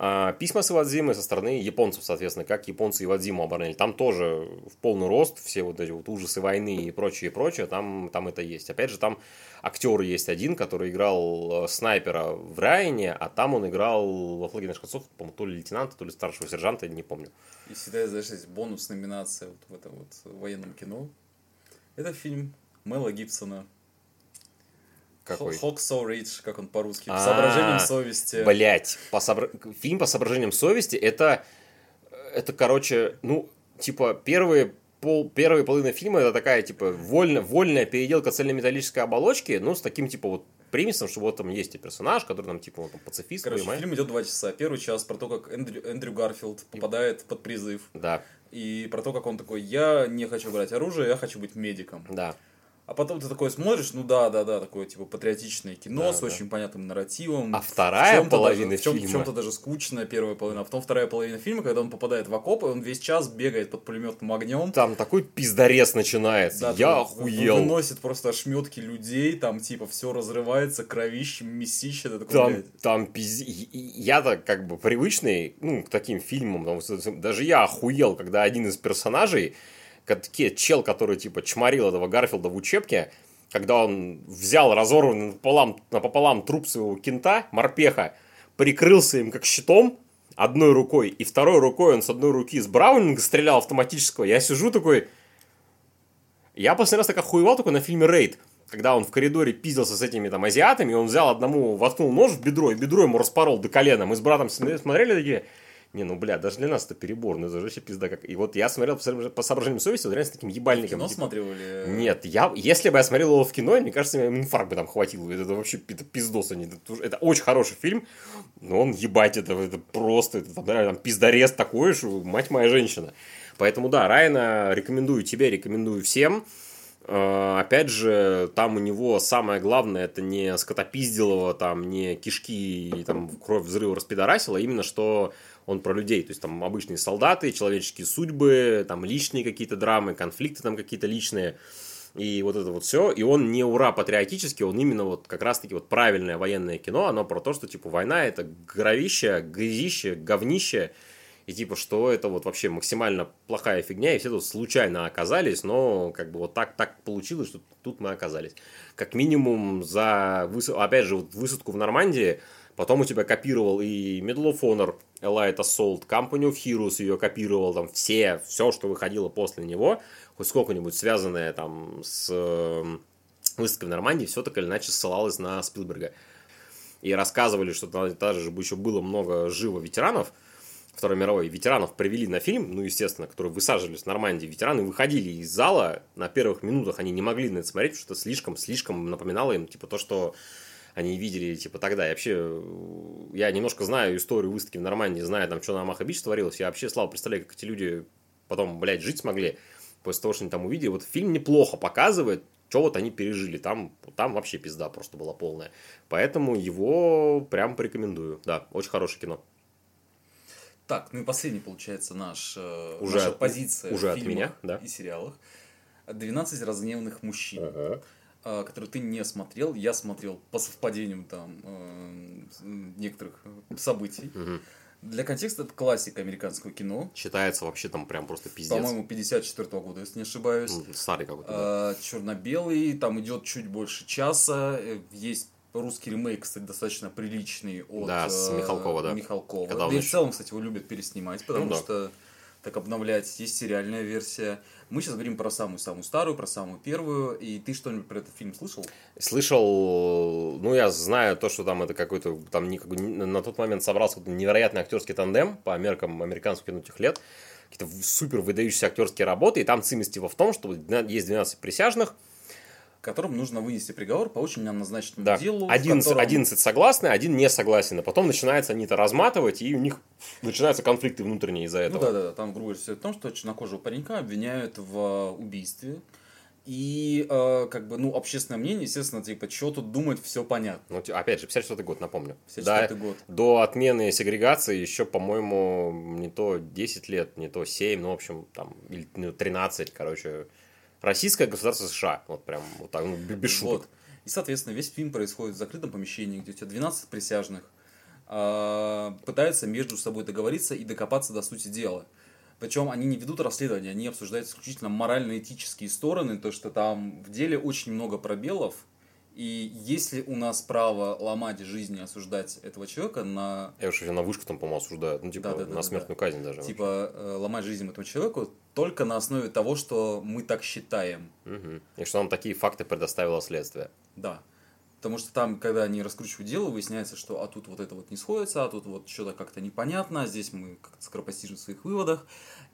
А письма с Ивадзимы со стороны японцев, соответственно, как японцы Ивадзиму обороняли. Там тоже в полный рост все вот эти вот ужасы войны и прочее, прочее, там, там это есть. Опять же, там актер есть один, который играл э, снайпера в Райане, а там он играл во флаге наших отцов, по-моему, то ли лейтенанта, то ли старшего сержанта, не помню. И всегда, знаешь, есть бонус номинация вот в этом вот военном кино. Это фильм Мэла Гибсона. Какой? Hawk So Rage, как он по-русски. А, С соображением совести. Блять, по сообра- фильм по соображениям совести это, это, короче, ну, типа, первые пол, первая половина фильма это такая, типа, вольно, вольная переделка цельнометаллической оболочки, ну, с таким, типа, вот примесом, что вот там есть и персонаж, который там, типа, вот, там, пацифист, Короче, понимаешь? фильм идет два часа. Первый час про то, как Эндрю, Эндрю Гарфилд попадает под призыв. Да, И про то, как он такой, я не хочу брать оружие, я хочу быть медиком. да. А потом ты такой смотришь, ну да, да, да, такое типа патриотичное кино Да, с да. очень понятным нарративом. А вторая В половина даже, фильма- в чем-то даже скучная первая половина. А потом вторая половина фильма, когда он попадает в окопы, он весь час бегает под пулеметным огнем. Там такой пиздорез начинается, Да, я там охуел. Выносит просто ошметки людей, там типа все разрывается, кровище, месище. Ты такой, Там, блядь, там пиз... и- и- Я-то как бы привычный, ну, к таким фильмам, что даже я охуел, когда один из персонажей, чел, который типа чморил этого Гарфилда в учебке, когда он взял разорванный напополам, напополам труп своего кента, морпеха, прикрылся им как щитом одной рукой, и второй рукой он с одной руки с Браунинга стрелял автоматического, я сижу такой, я последний раз так охуевал только на фильме «Рейд», когда он в коридоре пиздился с этими там азиатами, и он взял одному, воткнул нож в бедро, и бедро ему распорол до колена. Мы с братом см- смотрели такие, не, ну, бля, даже для нас это перебор, ну, это же вообще пизда как... И вот я смотрел по соображ- по соображениям совести, вот реально с таким ебальником. кино типа, смотрел или... Нет, я, если бы я смотрел его в кино, мне кажется, мне инфаркт бы там хватило. Это вообще это пиздос. они- Это, это очень хороший фильм, но он, ебать, это, это просто, это, там, да, там пиздорез такой, что мать моя женщина. Поэтому, да, Райана рекомендую тебе, рекомендую всем. Э, Опять же, там у него самое главное, это не скотопизделово, там, не кишки и там кровь взрыва распидорасила, а именно что он про людей, то есть там обычные солдаты, человеческие судьбы, там личные какие-то драмы, конфликты там какие-то личные, и вот это вот все, и он не ура патриотический, он именно вот как раз-таки вот правильное военное кино, оно про то, что типа война это гровище, грязище, говнище, и типа, что это вот вообще максимально плохая фигня, и все тут случайно оказались, но как бы вот так, так получилось, что тут мы оказались. Как минимум за, выс... опять же, вот высадку в Нормандии, потом у тебя копировал и Medal of Honor, Elite Assault, Company of Heroes ее копировал, там все, все, что выходило после него, хоть сколько-нибудь связанное там с э, выставкой в Нормандии, все так или иначе ссылалось на Спилберга. И рассказывали, что там даже же еще было много живо ветеранов, Второй мировой, ветеранов привели на фильм, ну, естественно, которые высаживались в Нормандии. Ветераны выходили из зала, на первых минутах они не могли на это смотреть, потому что слишком, слишком напоминало им, типа, то, что они видели, типа, тогда. И вообще, э, я немножко знаю историю выставки в Нормандии, знаю, там, что на Маха-Бич творилось. Я вообще, слава, представляю, как эти люди потом, блядь, жить смогли после того, что они там увидели. Вот фильм неплохо показывает, что вот они пережили. Там, там вообще пизда просто была полная. Поэтому его прям порекомендую. Да, очень хорошее кино. Так, ну и последний, получается, наш, э, Уже наша от- позиция уже в от фильмах меня, да. и сериалах. 12 разгневанных мужчин, Ага. Э, которые ты не смотрел. Я смотрел по совпадениям там э, некоторых событий. Мгм. Для контекста это классика американского кино. Считается вообще там прям просто пиздец. По-моему, 54 года, если не ошибаюсь. Ну, Старый какой-то. да. черно-белый, там идет чуть больше часа. Есть русский ремейк, кстати, достаточно приличный от Да, с Михалкова, да. Михалкова. Когда да и в целом, кстати, его любят переснимать, потому Ну да. что так обновлять. Есть сериальная версия. Мы сейчас говорим про самую-самую старую, про самую первую. И ты что-нибудь про этот фильм слышал? Слышал, ну, я знаю то, что там это какой-то, там никак- на тот момент собрался какой-то невероятный актерский тандем по меркам американского кино тех лет. Какие-то супер выдающиеся актерские работы, и там цимность его в том, что есть 12 присяжных, Которым нужно вынести приговор по очень назначенному да, делу. в 11, котором- 11 согласны, один не согласен, а потом начинается они это разматывать, и у них начинаются конфликты внутренние из-за Ну этого. да, да, да, там, грубо говоря, все в том, что чернокожего паренька обвиняют в убийстве. И, э, как бы, ну, общественное мнение, естественно, типа, что тут думать, все понятно. Ну, ти- опять же, 54 год, напомню. 54 Да, год. До отмены сегрегации еще, по-моему, не то 10 лет, не то 7, ну, в общем, там, или ну, 13, короче. Российское государство США. Вот прям вот так, ну, без шуток. Вот. И, соответственно, весь фильм происходит в закрытом помещении, где у тебя 12 присяжных а, пытаются между собой договориться и докопаться до сути дела. Причем они не ведут расследование, они обсуждают исключительно морально-этические стороны, то, что там в деле очень много пробелов, и есть ли у нас право ломать жизнь и осуждать этого человека на Я уж на вышку там, по-моему, осуждают. Ну, типа, Да, да, на да, смертную да. казнь даже. типа э, ломать жизнь этому человеку только на основе того, что мы так считаем. Мгм. И что нам такие факты предоставило следствие. Да. Потому что там, когда они раскручивают дело, выясняется, что а тут вот это вот не сходится, а тут вот что-то как-то непонятно, здесь мы как-то скоропостижны в своих выводах.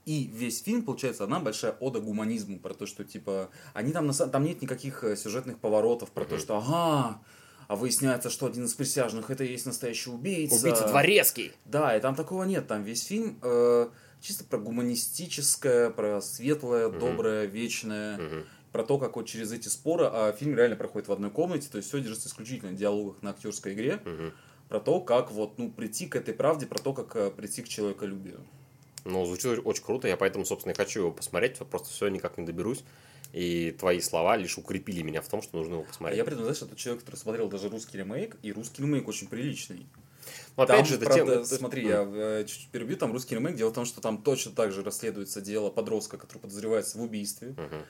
И весь фильм, получается, одна большая ода гуманизму, про то, что, типа, они там, на там нет никаких э, сюжетных поворотов, про то, что, ага, а выясняется, что один из присяжных это и есть настоящий убийца. Убийца дворецкий! Да, и там такого нет. Там весь фильм э, чисто про гуманистическое, про светлое, доброе, вечное. Мгм. Про то, как вот через эти споры, а фильм реально проходит в одной комнате, то есть все держится исключительно на диалогах на актерской игре, Мгм. про то, как вот, ну, прийти к этой правде, про то, как э, прийти к человеколюбию. Ну, звучит очень круто, я поэтому, собственно, и хочу его посмотреть, просто все никак не доберусь. И твои слова лишь укрепили меня в том, что нужно его А посмотреть. я придумал, знаешь, это человек, который смотрел даже русский ремейк, и русский ремейк очень приличный. Но опять Там, же, это правда, тема... смотри, я э, чуть-чуть перебью, там русский ремейк, дело в том, что там точно так же расследуется дело подростка, который подозревается в убийстве. Мгм.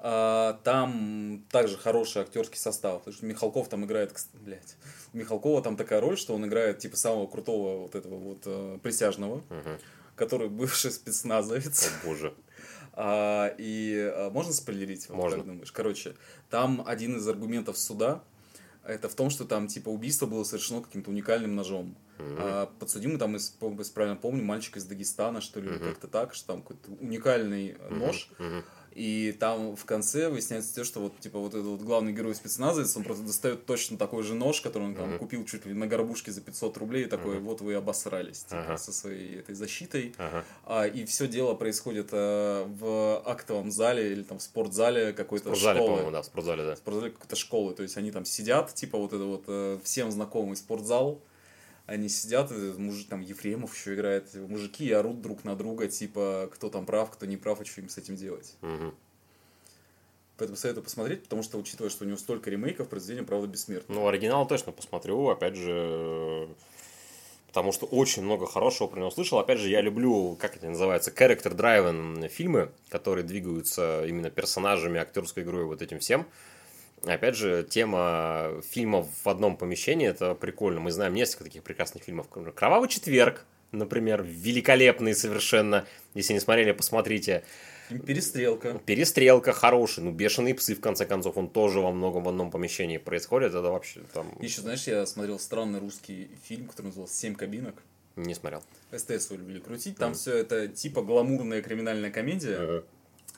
А, там также хороший актерский состав. Потому что Михалков там играет, блядь, у Михалкова там такая роль, что он играет типа самого крутого вот этого вот э, присяжного, Мгм. который бывший спецназовец. О, боже. А, и а, можно спойлерить? Вот, Можно. как думаешь? Короче, там один из аргументов суда это в том, что там типа убийство было совершено каким-то уникальным ножом. А подсудимый там, если правильно помню, мальчик из Дагестана, что ли, Мгм. как-то так, что там какой-то уникальный нож. Мгм. И там в конце выясняется то, что вот, типа, вот этот вот главный герой спецназовец, он просто достает точно такой же нож, который он там Мгм. купил чуть ли на горбушке за 500 рублей, и такой, вот вы обосрались, типа, Ага. со своей этой защитой. Ага. А, и все дело происходит э, в актовом зале или там в спортзале какой-то спортзале, школы. по-моему, да, в спортзале, да. В спортзале какой-то школы. То есть они там сидят, типа вот это вот э, всем знакомый спортзал. Они сидят, мужик, там Ефремов еще играет, мужики и орут друг на друга, типа, кто там прав, кто не прав, и что им с этим делать. Мгм. Поэтому советую посмотреть, потому что, учитывая, что у него столько ремейков, произведение, правда, бессмертно. Ну, оригинал точно посмотрю, опять же, потому что очень много хорошего про него слышал. Опять же, я люблю, как это называется, character driven фильмы, которые двигаются именно персонажами, актерской игрой, вот этим всем. Опять же, тема фильмов в одном помещении, это прикольно. Мы знаем несколько таких прекрасных фильмов. «Кровавый четверг», например, великолепный совершенно. Если не смотрели, посмотрите. Перестрелка. Перестрелка хороший, ну, бешеные псы, в конце концов, он тоже во многом в одном помещении происходит. Это вообще там Еще, знаешь, я смотрел странный русский фильм, который назывался «Семь кабинок». не смотрел. СТС его любили крутить. Там все это типа гламурная криминальная комедия. Ага.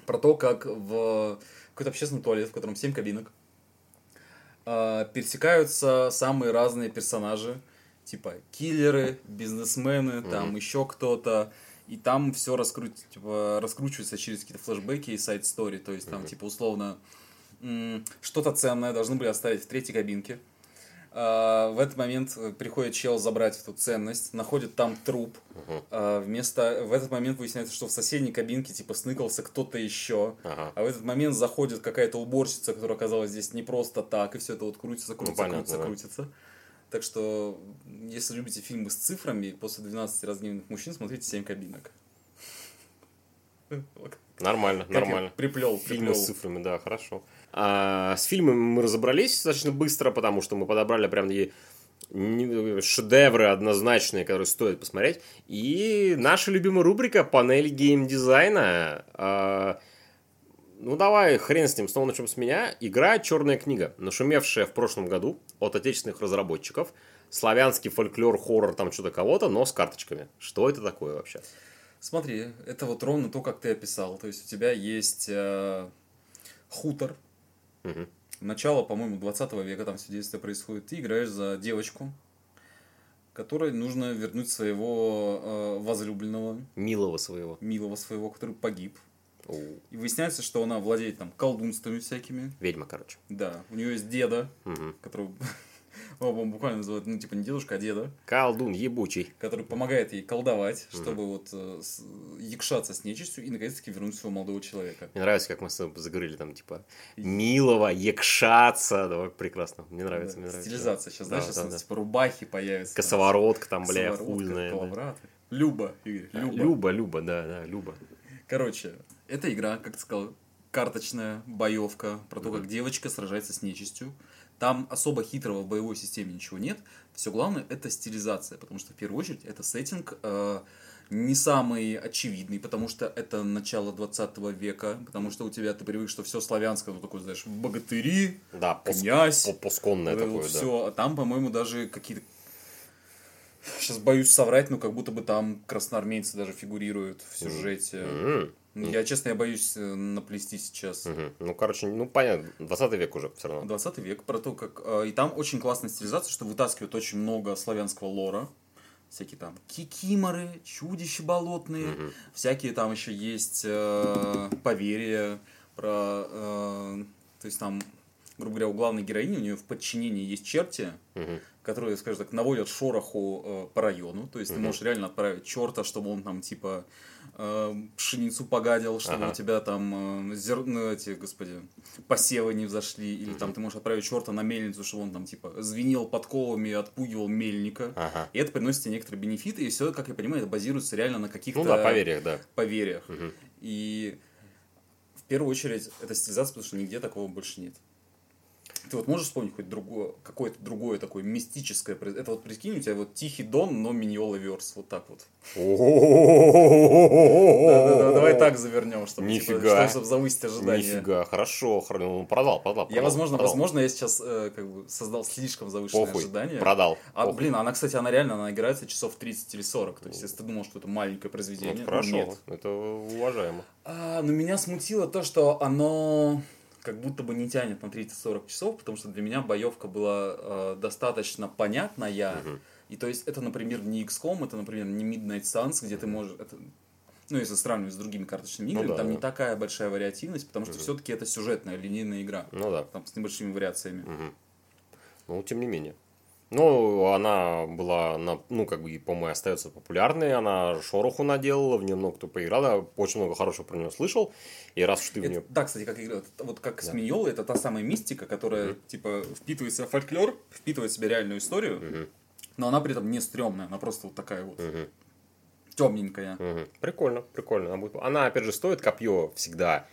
про то, как в какой-то общественный туалет, в котором 7 кабинок, а, пересекаются самые разные персонажи, типа киллеры, бизнесмены, там еще кто-то, и там все раскру... типа, раскручивается через какие-то флешбеки и сайт-стори, то есть там, типа, условно, что-то ценное должны были оставить в третьей кабинке, в этот момент э, приходит чел забрать эту ценность, находит там труп. А, вместо в этот момент выясняется, что в соседней кабинке типа сныкался кто-то еще. Ага. А в этот момент заходит какая-то уборщица, которая оказалась здесь не просто так, и все это вот крутится, крутится, понятно, крутится, да. крутится. Так что, если любите фильмы с цифрами, после 12 разгневанных мужчин смотрите 7 кабинок. Нормально, нормально. Приплел, Фильмы с цифрами, да, хорошо. А, с фильмами мы разобрались достаточно быстро, потому что мы подобрали прям такие шедевры однозначные, которые стоит посмотреть. И наша любимая рубрика «Панель геймдизайна». А, ну, давай, хрен с ним, снова начнем с меня. Игра «Черная книга», нашумевшая в прошлом году от отечественных разработчиков. Славянский фольклор, хоррор, там что-то кого-то, но с карточками. Что это такое вообще? Смотри, это вот ровно то, как ты описал. То есть у тебя есть э, хутор, Мгм. начало, по-моему, 20 века, там все действие происходит. Ты играешь за девочку, которой нужно вернуть своего э, возлюбленного, Милого своего. милого своего, который погиб. Оу. И выясняется, что она владеет там колдунствами всякими. Ведьма, короче. Да, у нее есть деда, Мгм. которого он буквально называют, ну, типа, не дедушка, а деда, Колдун ебучий. который помогает ей колдовать, чтобы вот э, с- якшаться с нечистью и, наконец-таки, вернуть своего молодого человека. Мне нравится, как мы с тобой заговорили там, типа, милого, якшаться. Да, прекрасно. Мне нравится, Да, мне нравится. Стилизация. Сейчас, знаешь, Да, сейчас да, да. типа рубахи появятся. Косоворотка там, бля, косоворотка, хуй знает. да. коловраты. Люба, Игорь, Люба. Люба, Люба, да, да, Люба. Короче, это игра, как ты сказал, карточная боевка про то, как девочка сражается с нечистью. Там особо хитрого в боевой системе ничего нет. Все главное это стилизация, потому что в первую очередь это сеттинг э, не самый очевидный, потому что это начало 20 века, потому что у тебя ты привык, что все славянское, ну такой, знаешь, богатыри, Да, пос- князь, по- посконное вот такое, да. все. А там, по-моему, даже какие-то Сейчас боюсь соврать, но как будто бы там красноармейцы даже фигурируют в сюжете. М, Я, честно, я боюсь э, наплести сейчас. мгм. Ну, короче, ну, понятно, 20 век уже все равно. 20 век, про то, как... э, И там очень классная стилизация, что вытаскивают очень много славянского лора. Всякие там кикиморы, чудища болотные. Мгм. Всякие там еще есть э, поверья про... э, то есть там, грубо говоря, у главной героини, у нее в подчинении есть черти, Мгм. которые, скажем так, наводят шороху э, по району. То есть ты Мгм. можешь реально отправить черта, чтобы он там типа э, пшеницу погадил, чтобы Ага. у тебя там э, зер... ну, эти, господи, посевы не взошли. Или там Мгм. ты можешь отправить черта на мельницу, чтобы он там типа звенел подковами отпугивал мельника. Ага. И это приносит тебе некоторые бенефиты, и все, как я понимаю, это базируется реально на каких-то Ну да, поверьях, да. поверьях. Мгм. И в первую очередь это стилизация, потому что нигде такого больше нет. Ты вот можешь вспомнить хоть другое, какое-то другое такое мистическое Это вот прикинь, у тебя вот Тихий Дон, но Миньола Верс, вот так вот. Давай так завернем, чтобы, типа, Нифига. чтобы, завысить ожидания. Нифига, хорошо, хор- ну, продал, продал. Я, возможно, возможно, я сейчас э, как бы создал слишком завышенные ожидания. продал. А, блин, она, кстати, она реально, она играется часов 30 или 40. То есть, если ты думал, что это маленькое Ну, произведение, это ну, хорошо, это уважаемо. А, но меня смутило то, что оно как будто бы не тянет на 30-40 часов, потому что для меня боевка была э, достаточно понятная. Мгм. И то есть это, например, не XCOM, это, например, не Midnight Suns, где ты можешь... Это, ну, если сравнивать с другими карточными Ну играми, да, там да. не такая большая вариативность, потому что Мгм. все-таки это сюжетная, линейная игра. Ну да. Там с небольшими вариациями. Мгм. Ну, тем не менее. Ну, она была, на, ну, как бы, по-моему, остается популярной. Она шороху наделала, в нее много кто поиграл. Я очень много хорошего про нее слышал. И раз уж ты в Это- нее... да, кстати, как игра, вот как Да. Миньолой, это та самая мистика, которая, Мгм. типа, впитывает в фольклор, впитывает в себя реальную историю, Мгм, но она при этом не стрёмная, она просто вот такая вот мгм, темненькая. мгм. Прикольно, прикольно. Она, будет- она, опять же, стоит копье всегда.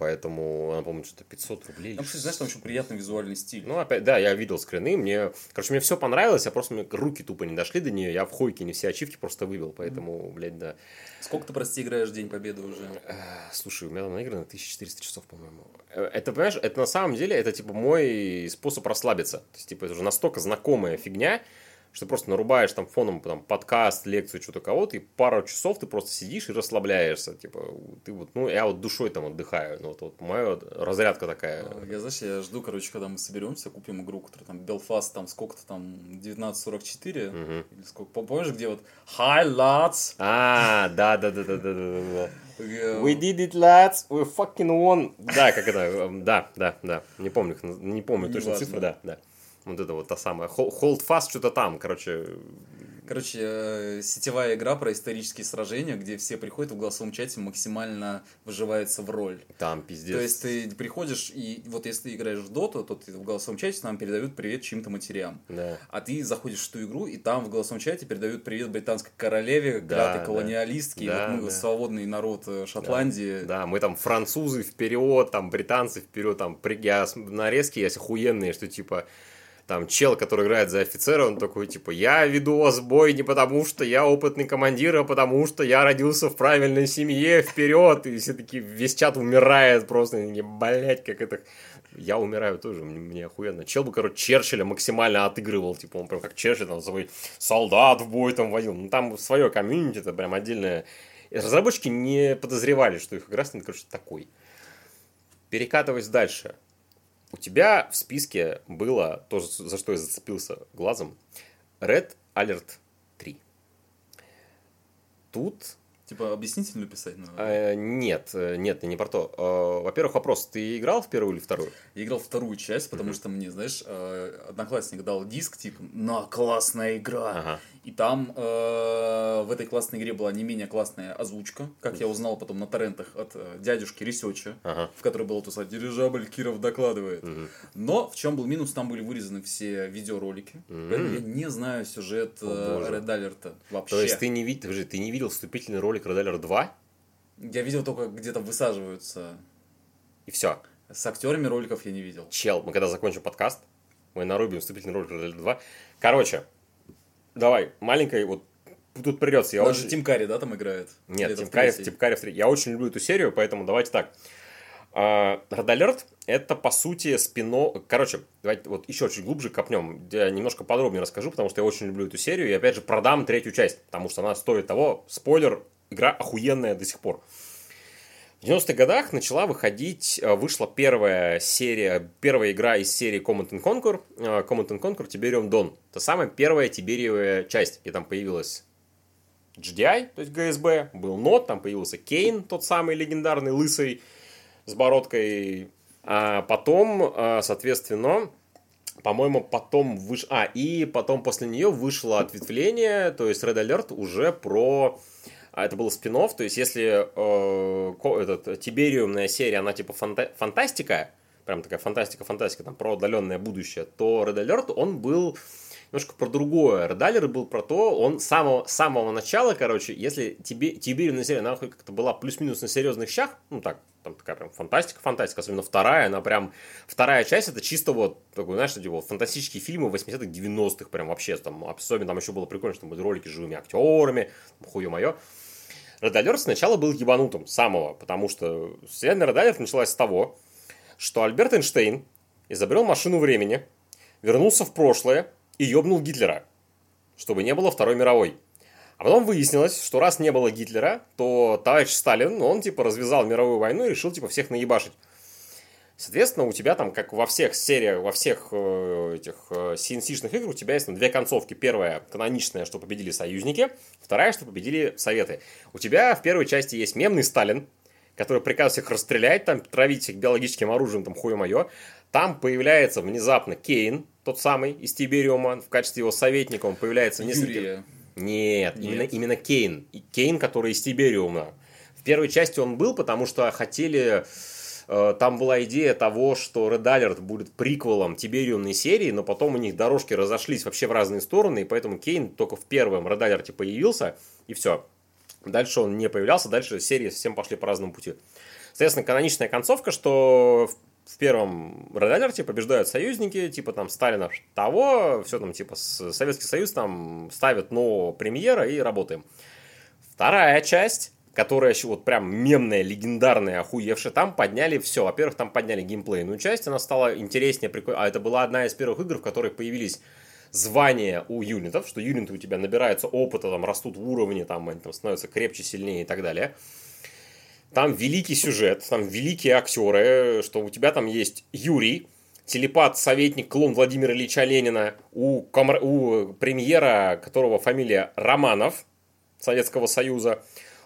Поэтому она, по-моему, что-то 500 рублей. Там, кстати, знаешь, там очень приятный визуальный стиль. Ну, опять, да, я видел скрины, мне, короче, мне все понравилось, а просто мне руки тупо не дошли до нее, я в хойке не все ачивки просто выбил, поэтому, блядь, да. Сколько ты, прости, играешь День Победы уже? Э, Слушай, у меня там наиграно 1400 часов, по-моему. Э, Это, понимаешь, это на самом деле, это типа мой способ расслабиться. То есть, типа, это уже настолько знакомая фигня, что просто нарубаешь там фоном там, подкаст, лекцию, что-то кого-то, и пару часов ты просто сидишь и расслабляешься. Типа, ты вот, ну, я вот душой там отдыхаю. Ну, вот, вот моя вот разрядка такая. А, Я, знаешь, я жду, короче, когда мы соберемся, купим игру, которая там Белфаст, там сколько-то там, 1944, Мгм. или сколько, Пом- помнишь, где вот Hi, lads! А, да, да, да, да, да, да, да. Э, We did it, lads. We fucking won. Да, как это? эм, Да, да, да. Не помню, не помню точно цифры, да, да. Вот это вот та самая. Hol- Hold fast что-то там, короче. Короче, э, сетевая игра про исторические сражения, где все приходят в голосовом чате максимально выживается в роль. Там пиздец. То есть ты приходишь, и вот если ты играешь в доту, то ты в голосовом чате нам передают привет чьим-то матерям. Да. А ты заходишь в ту игру, и там в голосовом чате передают привет британской королеве, Да, да. колониалистке. и Да, вот мы да. свободный народ э, Шотландии. Да, мы там французы вперед, там британцы вперед, там при- я нарезки есть охуенные, что типа там чел, который играет за офицера, он такой, типа, я веду вас в бой не потому, что я опытный командир, а потому, что я родился в правильной семье, вперед, и все таки весь чат умирает просто, они, блять, как это... Я умираю тоже, мне охуенно. Чел бы, короче, Черчилля максимально отыгрывал, типа, он прям как Черчилль, там, свой солдат в бой там водил. Ну, там свое комьюнити, это прям отдельное. И разработчики не подозревали, что их игра станет, короче, такой. Перекатываясь дальше. У тебя в списке было то, за что я зацепился глазом. Red Alert 3. Тут Типа объяснительную писать надо? Э, нет, э, нет, не про то. Э, во-первых, вопрос, ты играл в первую или вторую? Я играл вторую часть, потому что мне, знаешь, э, одноклассник дал диск, типа, на, классная игра. Ага. И там э, в этой классной игре была не менее классная озвучка, как я узнал потом на торрентах от э, дядюшки Ресеча, Ага. в которой было то сказать, дирижабль Киров докладывает. Мгм. Но в чем был минус, там были вырезаны все видеоролики. Поэтому я не знаю сюжет э. Red Alert вообще. То есть ты не, подожди, ты не видел вступительный ролик Alert 2? Я видел только где-то высаживаются. И все. С актерами роликов я не видел. Чел, мы когда закончим подкаст, мы нарубим вступительный ролик Alert 2. Короче, давай, маленькая, вот тут придется. Я Даже очень... Тим Карри, да, там играет? Нет, Тим Карри? Тим Карри в третьей. Я очень люблю эту серию, поэтому давайте так. А, Red Alert это по сути спино. Короче, давайте вот еще чуть глубже копнем. Я немножко подробнее расскажу, потому что я очень люблю эту серию. И опять же продам третью часть, потому что она стоит того. Спойлер, игра охуенная до сих пор. В 90-х годах начала выходить, э, вышла первая серия, первая игра из серии Command and Conquer, э, Command and Conquer Tiberium Dawn. Это самая первая тибериевая часть, где там появилась GDI, то есть ГСБ, был нот, там появился Кейн, тот самый легендарный, лысый, с бородкой. А потом, а, соответственно, по-моему, потом выш... А, и потом после нее вышло ответвление, то есть Red Alert уже про... а, Это был спин то есть если э, этот, Тибериумная серия, она типа фанта- фантастика, прям такая фантастика-фантастика, там про отдаленное будущее, то Red Alert, он был немножко про другое. Red Alert был про то, он с самого, самого начала, короче, если Тибериумная серия, она хоть как-то была плюс-минус на серьезных щах, ну так, там такая прям фантастика, фантастика, особенно вторая, она прям, вторая часть, это чисто вот, такой, знаешь, типа, вот фантастические фильмы 80-х, 90-х, прям вообще, там, особенно там еще было прикольно, что там были ролики с живыми актерами, хуе мое. Alert сначала был ебанутым, самого, потому что вселенная Alert началась с того, что Альберт Эйнштейн изобрел машину времени, вернулся в прошлое и ёбнул Гитлера, чтобы не было Второй мировой. А потом выяснилось, что раз не было Гитлера, то товарищ Сталин, он типа развязал мировую войну и решил типа всех наебашить. Соответственно, у тебя там, как во всех сериях, во всех э, этих э, CNC-шных игр, у тебя есть там, две концовки. Первая каноничная, что победили союзники, вторая, что победили советы. У тебя в первой части есть мемный Сталин, который приказывает всех расстрелять, там, травить их биологическим оружием, там, хуе мое. Там появляется внезапно Кейн, тот самый из Тибериума, в качестве его советника он появляется в нескольких... Нет, Нет? Именно, именно Кейн. И Кейн, который из Тибериума. В первой части он был, потому что хотели... э, Там была идея того, что Red Alert будет приквелом Тибериумной серии, но потом у них дорожки разошлись вообще в разные стороны, и поэтому Кейн только в первом Red Alert появился, и все. Дальше он не появлялся, дальше серии совсем пошли по разному пути. Соответственно, каноничная концовка, что в первом Red Alert побеждают союзники, типа там Сталина того, все там типа Советский Союз там ставит нового премьера и работаем. Вторая часть, которая еще вот прям мемная, легендарная, охуевшая, там подняли все. Во-первых, там подняли геймплейную часть, она стала интереснее, прикольнее. А это была одна из первых игр, в которой появились звания у юнитов, что юниты у тебя набираются опыта, там растут в уровне, там они там становятся крепче, сильнее и так далее. Там великий сюжет, там великие актеры, что у тебя там есть Юрий, телепат, советник, клон Владимира Ильича Ленина, у, комар- у премьера, которого фамилия Романов, Советского Союза.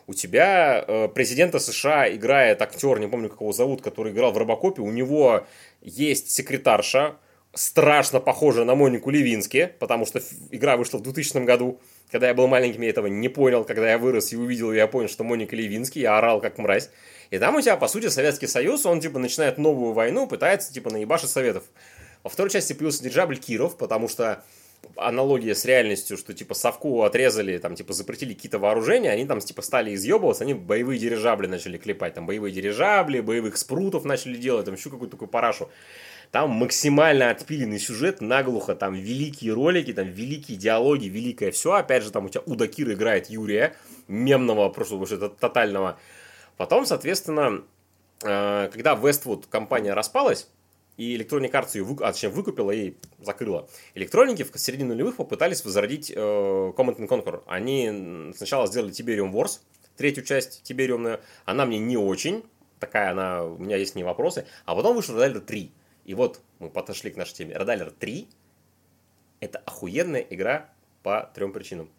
У тебя э, президента США играет актер, не помню, как его зовут, который играл в Робокопе. У него есть секретарша, страшно похожая на Монику Левински, потому что игра вышла в 2000 году. Когда я был маленьким, я этого не понял. Когда я вырос и увидел, я понял, что Моника Левински, я орал как мразь. И там у тебя, по сути, Советский Союз, он, типа, начинает новую войну, пытается, типа, наебашить Советов. Во второй части появился дирижабль Киров, потому что аналогия с реальностью, что, типа, Совку отрезали, там, типа, запретили какие-то вооружения, они там, типа, стали изъебываться, они боевые дирижабли начали клепать, там, боевые дирижабли, боевых спрутов начали делать, там, еще какую-то такую парашу. Там максимально отпиленный сюжет, наглухо, там великие ролики, там великие диалоги, великое все. Опять же, там у тебя Уда Кир играет Юрия, мемного, просто вообще тотального. Потом, соответственно, э, когда Westwood компания распалась, и Electronic Arts ее вы, а, точнее, выкупила и закрыла. Электроники в середине нулевых попытались возродить э, Command and Conquer. Они сначала сделали Tiberium Wars, третью часть Тибериумную. Она мне не очень, такая она, у меня есть к ней вопросы. А потом вышел Alert 3. И вот мы подошли к нашей теме. Alert 3 это охуенная игра по трем причинам.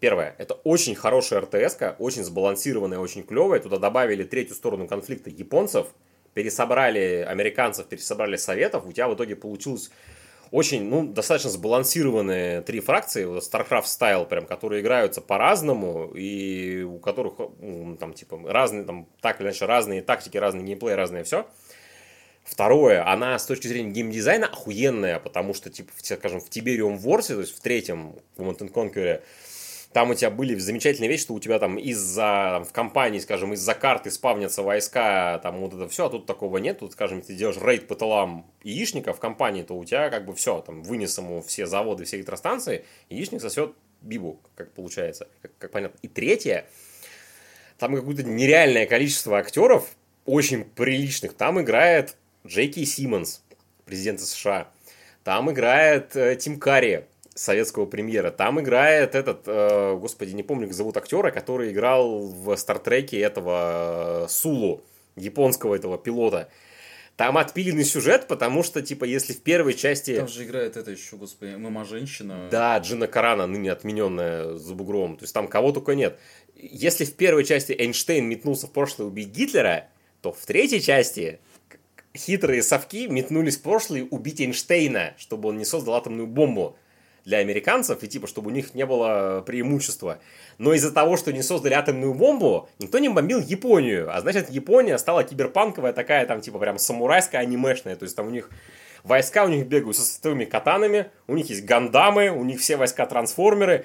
Первое, это очень хорошая РТС, очень сбалансированная, очень клевая. Туда добавили третью сторону конфликта японцев, пересобрали американцев, пересобрали советов. У тебя в итоге получилось очень, ну, достаточно сбалансированные три фракции, StarCraft стайл, прям, которые играются по-разному, и у которых, там, типа, разные, там, так или иначе, разные тактики, разные геймплей, разное все. Второе, она с точки зрения геймдизайна охуенная, потому что, типа, скажем, в Tiberium Wars, то есть в третьем Command Conquer, там у тебя были замечательные вещи, что у тебя там из-за, в компании, скажем, из-за карты спавнятся войска, там вот это все, а тут такого нет. Тут, скажем, ты делаешь рейд по тылам яичника в компании, то у тебя как бы все, там вынес ему все заводы, все электростанции, яичник сосет бибу, как получается, как, как понятно. И третье, там какое-то нереальное количество актеров, очень приличных. Там играет Джейки Симмонс, президент США. Там играет э, Тим Карри, советского премьера. Там играет этот, э, господи, не помню, как зовут актера, который играл в Стартреке этого э, Сулу, японского этого пилота. Там отпиленный сюжет, потому что, типа, если в первой части... Там же играет это еще, господи, мама-женщина. Да, Джина Карана, ныне отмененная за бугром. То есть там кого только нет. Если в первой части Эйнштейн метнулся в прошлое убить Гитлера, то в третьей части хитрые совки метнулись в прошлое убить Эйнштейна, чтобы он не создал атомную бомбу для американцев, и типа, чтобы у них не было преимущества. Но из-за того, что не создали атомную бомбу, никто не бомбил Японию. А значит, Япония стала киберпанковая такая, там, типа, прям самурайская, анимешная. То есть там у них войска у них бегают со световыми катанами, у них есть гандамы, у них все войска трансформеры.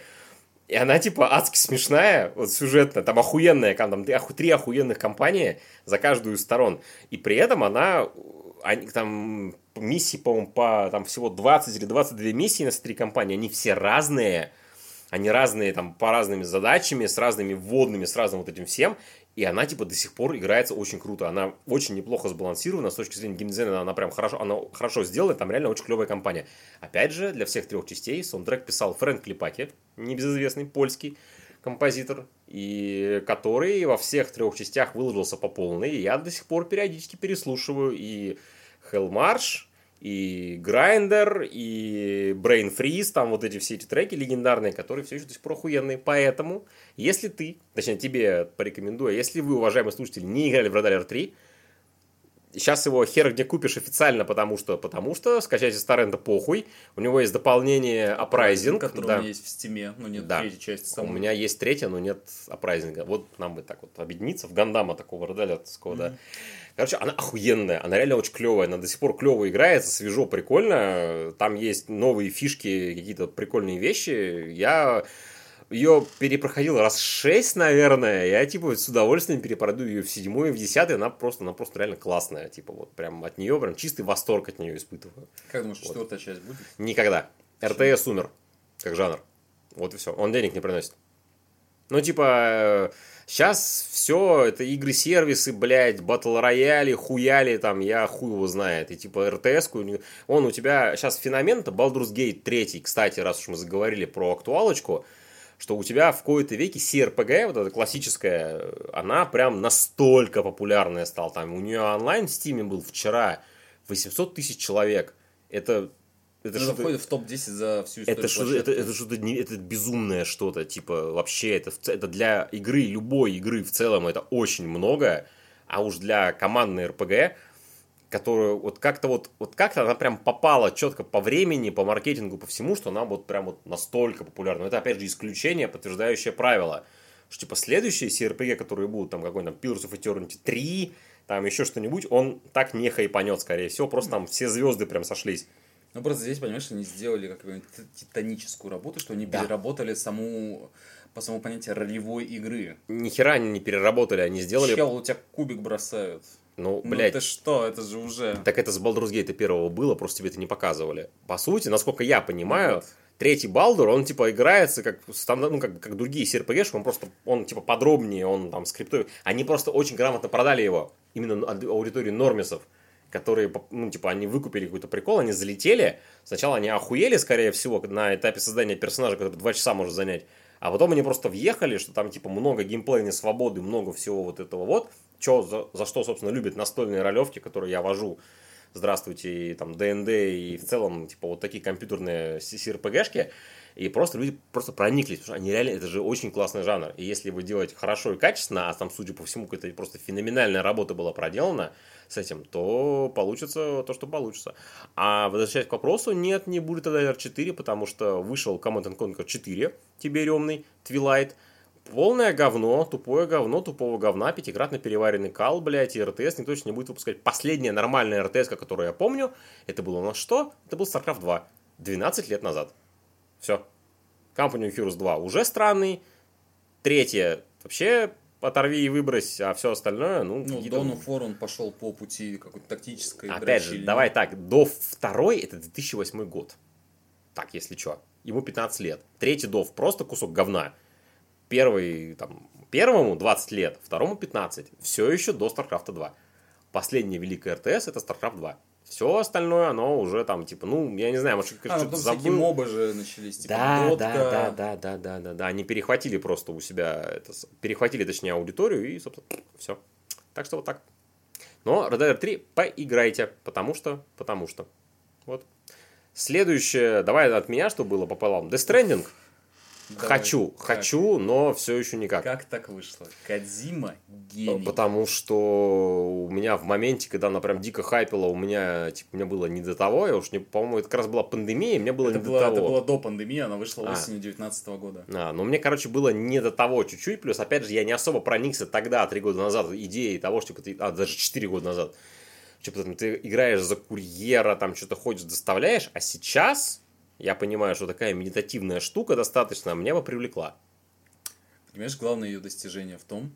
И она, типа, адски смешная, вот сюжетная, там охуенная, там три охуенных компании за каждую из сторон. И при этом она они, там миссии, по-моему, по там всего 20 или 22 миссии на три компании, они все разные, они разные там по разными задачами, с разными вводными, с разным вот этим всем, и она типа до сих пор играется очень круто, она очень неплохо сбалансирована с точки зрения геймдизайна, она прям хорошо, она хорошо сделана, там реально очень клевая компания. Опять же, для всех трех частей саундтрек писал Фрэнк Клипаки, небезызвестный польский композитор, и который во всех трех частях выложился по полной, я до сих пор периодически переслушиваю и Hell March, и Grinder, и Brain Freeze, там вот эти все эти треки легендарные, которые все еще до сих пор охуенные. Поэтому, если ты, точнее тебе порекомендую, если вы, уважаемые слушатели, не играли в Red Alert 3, Сейчас его хер где купишь официально, потому что, потому что скачайте с торрента похуй. У него есть дополнение Uprising. Который да. у меня есть в стиме, но нет да. третьей части. Самой. У меня есть третья, но нет Uprising. Вот нам бы так вот объединиться в Гандама такого родалятского, mm-hmm. да. Короче, она охуенная, она реально очень клевая, она до сих пор клево играется, свежо, прикольно. Там есть новые фишки, какие-то прикольные вещи. Я ее перепроходил раз шесть, наверное. Я, типа, с удовольствием перепройду ее в седьмой и в десятый. Она просто, она просто реально классная. Типа, вот прям от нее прям чистый восторг от нее испытываю. Как думаешь, вот. четвертая часть будет? Никогда. РТС умер, как жанр. Вот и все. Он денег не приносит. Ну, типа, сейчас все, это игры-сервисы, блядь, батл рояли, хуяли, там, я хуй его знает. И типа РТС, он у тебя сейчас феномен, это Baldur's Gate 3, кстати, раз уж мы заговорили про актуалочку, что у тебя в кои-то веке CRPG, вот эта классическая, она прям настолько популярная стала. Там у нее онлайн в Steam был вчера 800 тысяч человек. Это это, это входит в топ-10 за всю историю. Это что-то, это, это что-то не, это безумное что-то, типа, вообще, это, это для игры, любой игры в целом, это очень много, а уж для командной РПГ которую вот как-то вот, вот как-то она прям попала четко по времени, по маркетингу, по всему, что она вот прям вот настолько популярна. Но это опять же исключение, подтверждающее правило. Что типа следующие CRPG, которые будут, там какой-нибудь Pillars of Eternity 3, там еще что-нибудь, он так не хайпанет, скорее всего, просто там все звезды прям сошлись. Ну просто здесь, понимаешь, они сделали какую-нибудь титаническую работу, что они да. переработали саму по самому понятию ролевой игры. Ни хера они не переработали, они сделали... Чел, у тебя кубик бросают. Ну, блядь. Ну ты что, это же уже... Так это с Baldur's Gate первого было, просто тебе это не показывали. По сути, насколько я понимаю, вот. третий Балдур, он типа играется как ну, как, как другие CRPG, он просто, он типа подробнее, он там скриптует. Они просто очень грамотно продали его, именно аудитории нормисов которые, ну, типа, они выкупили какой-то прикол, они залетели, сначала они охуели, скорее всего, на этапе создания персонажа, который два часа может занять, а потом они просто въехали, что там, типа, много геймплейной свободы, много всего вот этого вот, чё, за, за что, собственно, любят настольные ролевки, которые я вожу здравствуйте, и там ДНД, и в целом, типа, вот такие компьютерные CRPG-шки, и просто люди просто прониклись, потому что они реально, это же очень классный жанр. И если вы делаете хорошо и качественно, а там, судя по всему, какая-то просто феноменальная работа была проделана с этим, то получится то, что получится. А возвращаясь к вопросу, нет, не будет тогда R4, потому что вышел Command Conquer 4, тибериумный, Twilight, полное говно, тупое говно, тупого говна, пятикратно переваренный кал, блядь, и РТС никто точно не будет выпускать. Последняя нормальная РТС, которую я помню, это было у нас что? Это был StarCraft 2. 12 лет назад. Все. Company of Heroes 2 уже странный. Третье вообще оторви и выбрось, а все остальное, ну... Ну, Dawn of War он пошел по пути какой-то тактической Опять же, давай так, до второй это 2008 год. Так, если что. Ему 15 лет. Третий Дов просто кусок говна. Первый, там, первому 20 лет, второму 15. Все еще до StarCraft 2. Последняя великая РТС это StarCraft 2. Все остальное, оно уже там, типа, ну, я не знаю, может, а, что-то забыл. мобы же начались, типа, да, дотка. да, да, да, да, да, да, да, они перехватили просто у себя, это, перехватили, точнее, аудиторию и, собственно, все. Так что вот так. Но Red Dead 3 поиграйте, потому что, потому что. Вот. Следующее, давай от меня, что было пополам. Death Stranding. Давай. Хочу, как? хочу, но все еще никак. Как так вышло? Кадзима гений. Потому что у меня в моменте, когда она прям дико хайпила, у меня, типа, мне было не до того, я уж не, по-моему, это как раз была пандемия, мне было это не было, до того. Это было до пандемии, она вышла а. осенью 19 года. А, но мне, короче, было не до того чуть-чуть, плюс, опять же, я не особо проникся тогда, три года назад, идеей того, что, типа, а, даже четыре года назад, типа, ты играешь за курьера, там, что-то ходишь, доставляешь, а сейчас я понимаю, что такая медитативная штука достаточно мне бы привлекла. Понимаешь, главное ее достижение в том,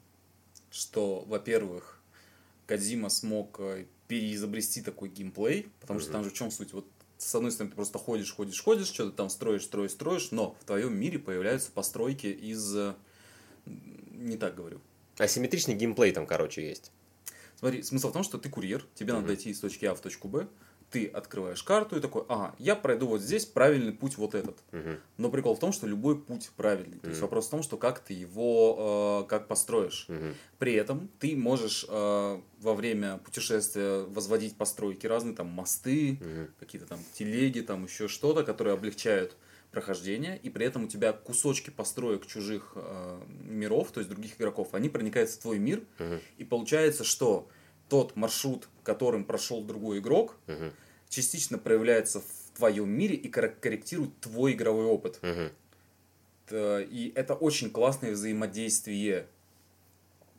что, во-первых, Кадзима смог э, переизобрести такой геймплей, потому mm-hmm. что там же в чем суть? Вот с одной стороны, ты просто ходишь, ходишь, ходишь, что-то там строишь, строишь, строишь, но в твоем мире появляются постройки из... Э, не так говорю. Асимметричный геймплей там, короче, есть. Смотри, смысл в том, что ты курьер, тебе mm-hmm. надо дойти из точки А в точку Б, ты открываешь карту и такой, ага, я пройду вот здесь, правильный путь вот этот. Угу. Но прикол в том, что любой путь правильный. Угу. То есть вопрос в том, что как ты его, э, как построишь. Угу. При этом ты можешь э, во время путешествия возводить постройки разные, там мосты, угу. какие-то там телеги, там еще что-то, которые облегчают прохождение, и при этом у тебя кусочки построек чужих э, миров, то есть других игроков, они проникают в твой мир, угу. и получается, что тот маршрут, которым прошел другой игрок, угу. частично проявляется в твоем мире и корректирует твой игровой опыт. Угу. И это очень классное взаимодействие.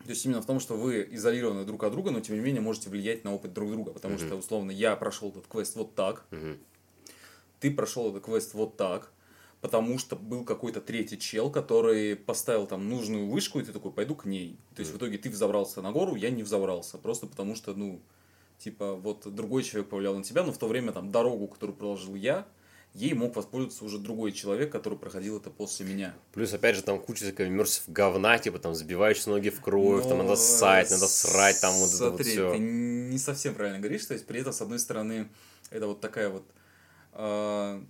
То есть именно в том, что вы изолированы друг от друга, но тем не менее можете влиять на опыт друг друга. Потому угу. что, условно, я прошел этот квест вот так, угу. ты прошел этот квест вот так, потому что был какой-то третий чел, который поставил там нужную вышку, и ты такой, пойду к ней. То есть, mm. в итоге ты взобрался на гору, я не взобрался, просто потому что, ну, типа, вот другой человек повлиял на тебя, но в то время там дорогу, которую проложил я, ей мог воспользоваться уже другой человек, который проходил это после меня. Плюс, опять же, там куча такой иммерсив говна, типа там забиваешь ноги в кровь, но... там надо ссать, надо срать, там вот Смотри, это вот все. ты не совсем правильно говоришь, то есть при этом, с одной стороны, это вот такая вот э,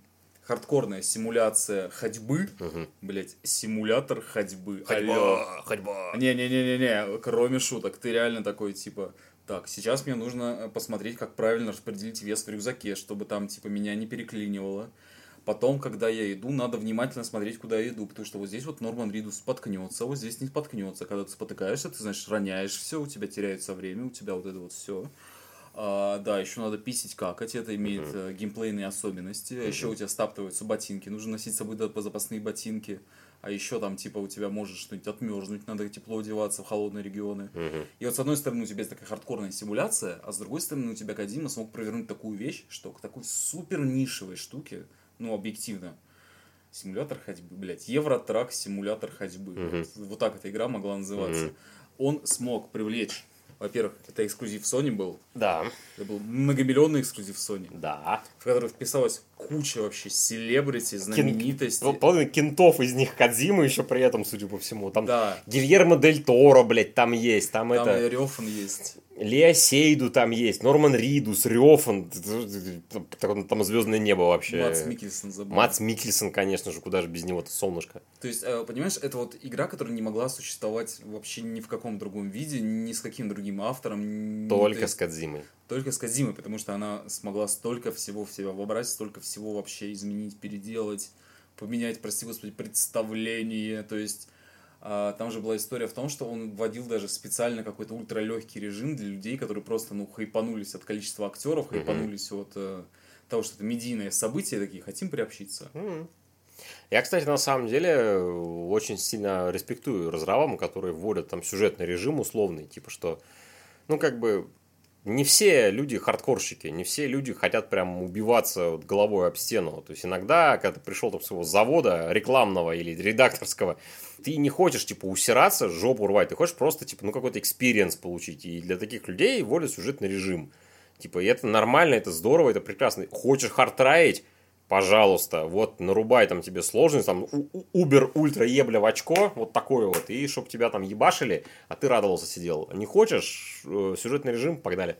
хардкорная симуляция ходьбы. Угу. Блять, симулятор ходьбы. Ходьба, Алло. ходьба. Не-не-не-не-не, кроме шуток, ты реально такой, типа, так, сейчас мне нужно э, посмотреть, как правильно распределить вес в рюкзаке, чтобы там, типа, меня не переклинивало. Потом, когда я иду, надо внимательно смотреть, куда я иду, потому что вот здесь вот Норман Ридус споткнется, вот здесь не споткнется. Когда ты спотыкаешься, ты, значит, роняешь все, у тебя теряется время, у тебя вот это вот все. А, да, еще надо писить какать, это имеет uh-huh. геймплейные особенности. Uh-huh. Еще у тебя стаптываются ботинки, нужно носить с собой запасные ботинки. А еще там, типа, у тебя может что-нибудь отмерзнуть, надо тепло одеваться в холодные регионы. Uh-huh. И вот с одной стороны у тебя есть такая хардкорная симуляция, а с другой стороны у тебя Кадима смог провернуть такую вещь, что к такой супер нишевой штуке, ну, объективно, симулятор ходьбы, блядь, Евротрак симулятор ходьбы. Uh-huh. Вот, вот так эта игра могла называться. Uh-huh. Он смог привлечь во-первых, это эксклюзив Sony был. Да. Это был многомиллионный эксклюзив Sony. Да. В который вписалась куча вообще селебрити, знаменитостей. Кен... Половина кентов из них Кадзима еще при этом, судя по всему. Там да. Гильермо Дель Торо, блядь, там есть. Там, там это... Рёфан есть. Лео Сейду там есть, Норман Ридус, Рёфан, там, там звездное небо вообще. Мац Микельсон забыл. Мац Микельсон, конечно же, куда же без него-то солнышко. То есть, э, понимаешь, это вот игра, которая не могла существовать вообще ни в каком другом виде, ни с каким другим автором. Только с Кадзимой. Только с Кадзимой, потому что она смогла столько всего в себя вобрать, столько всего вообще изменить, переделать, поменять, прости господи, представление, то есть а, там же была история в том, что он вводил даже специально какой-то ультралегкий режим для людей, которые просто, ну, хайпанулись от количества актеров, mm-hmm. хайпанулись от э, того, что это медийное событие, такие, хотим приобщиться. Mm-hmm. Я, кстати, на самом деле очень сильно респектую разработчикам, которые вводят там сюжетный режим условный, типа что, ну, как бы, не все люди хардкорщики, не все люди хотят прям убиваться вот головой об стену. То есть иногда, когда ты пришел там с своего завода рекламного или редакторского, ты не хочешь, типа, усираться, жопу рвать, ты хочешь просто, типа, ну, какой-то experience получить. И для таких людей вводят сюжетный режим. Типа, и это нормально, это здорово, это прекрасно. Хочешь хардтраить, пожалуйста, вот нарубай там тебе сложность, там Uber ультра ебля в очко, вот такое вот, и чтоб тебя там ебашили, а ты радовался сидел. Не хочешь, э, сюжетный режим, погнали.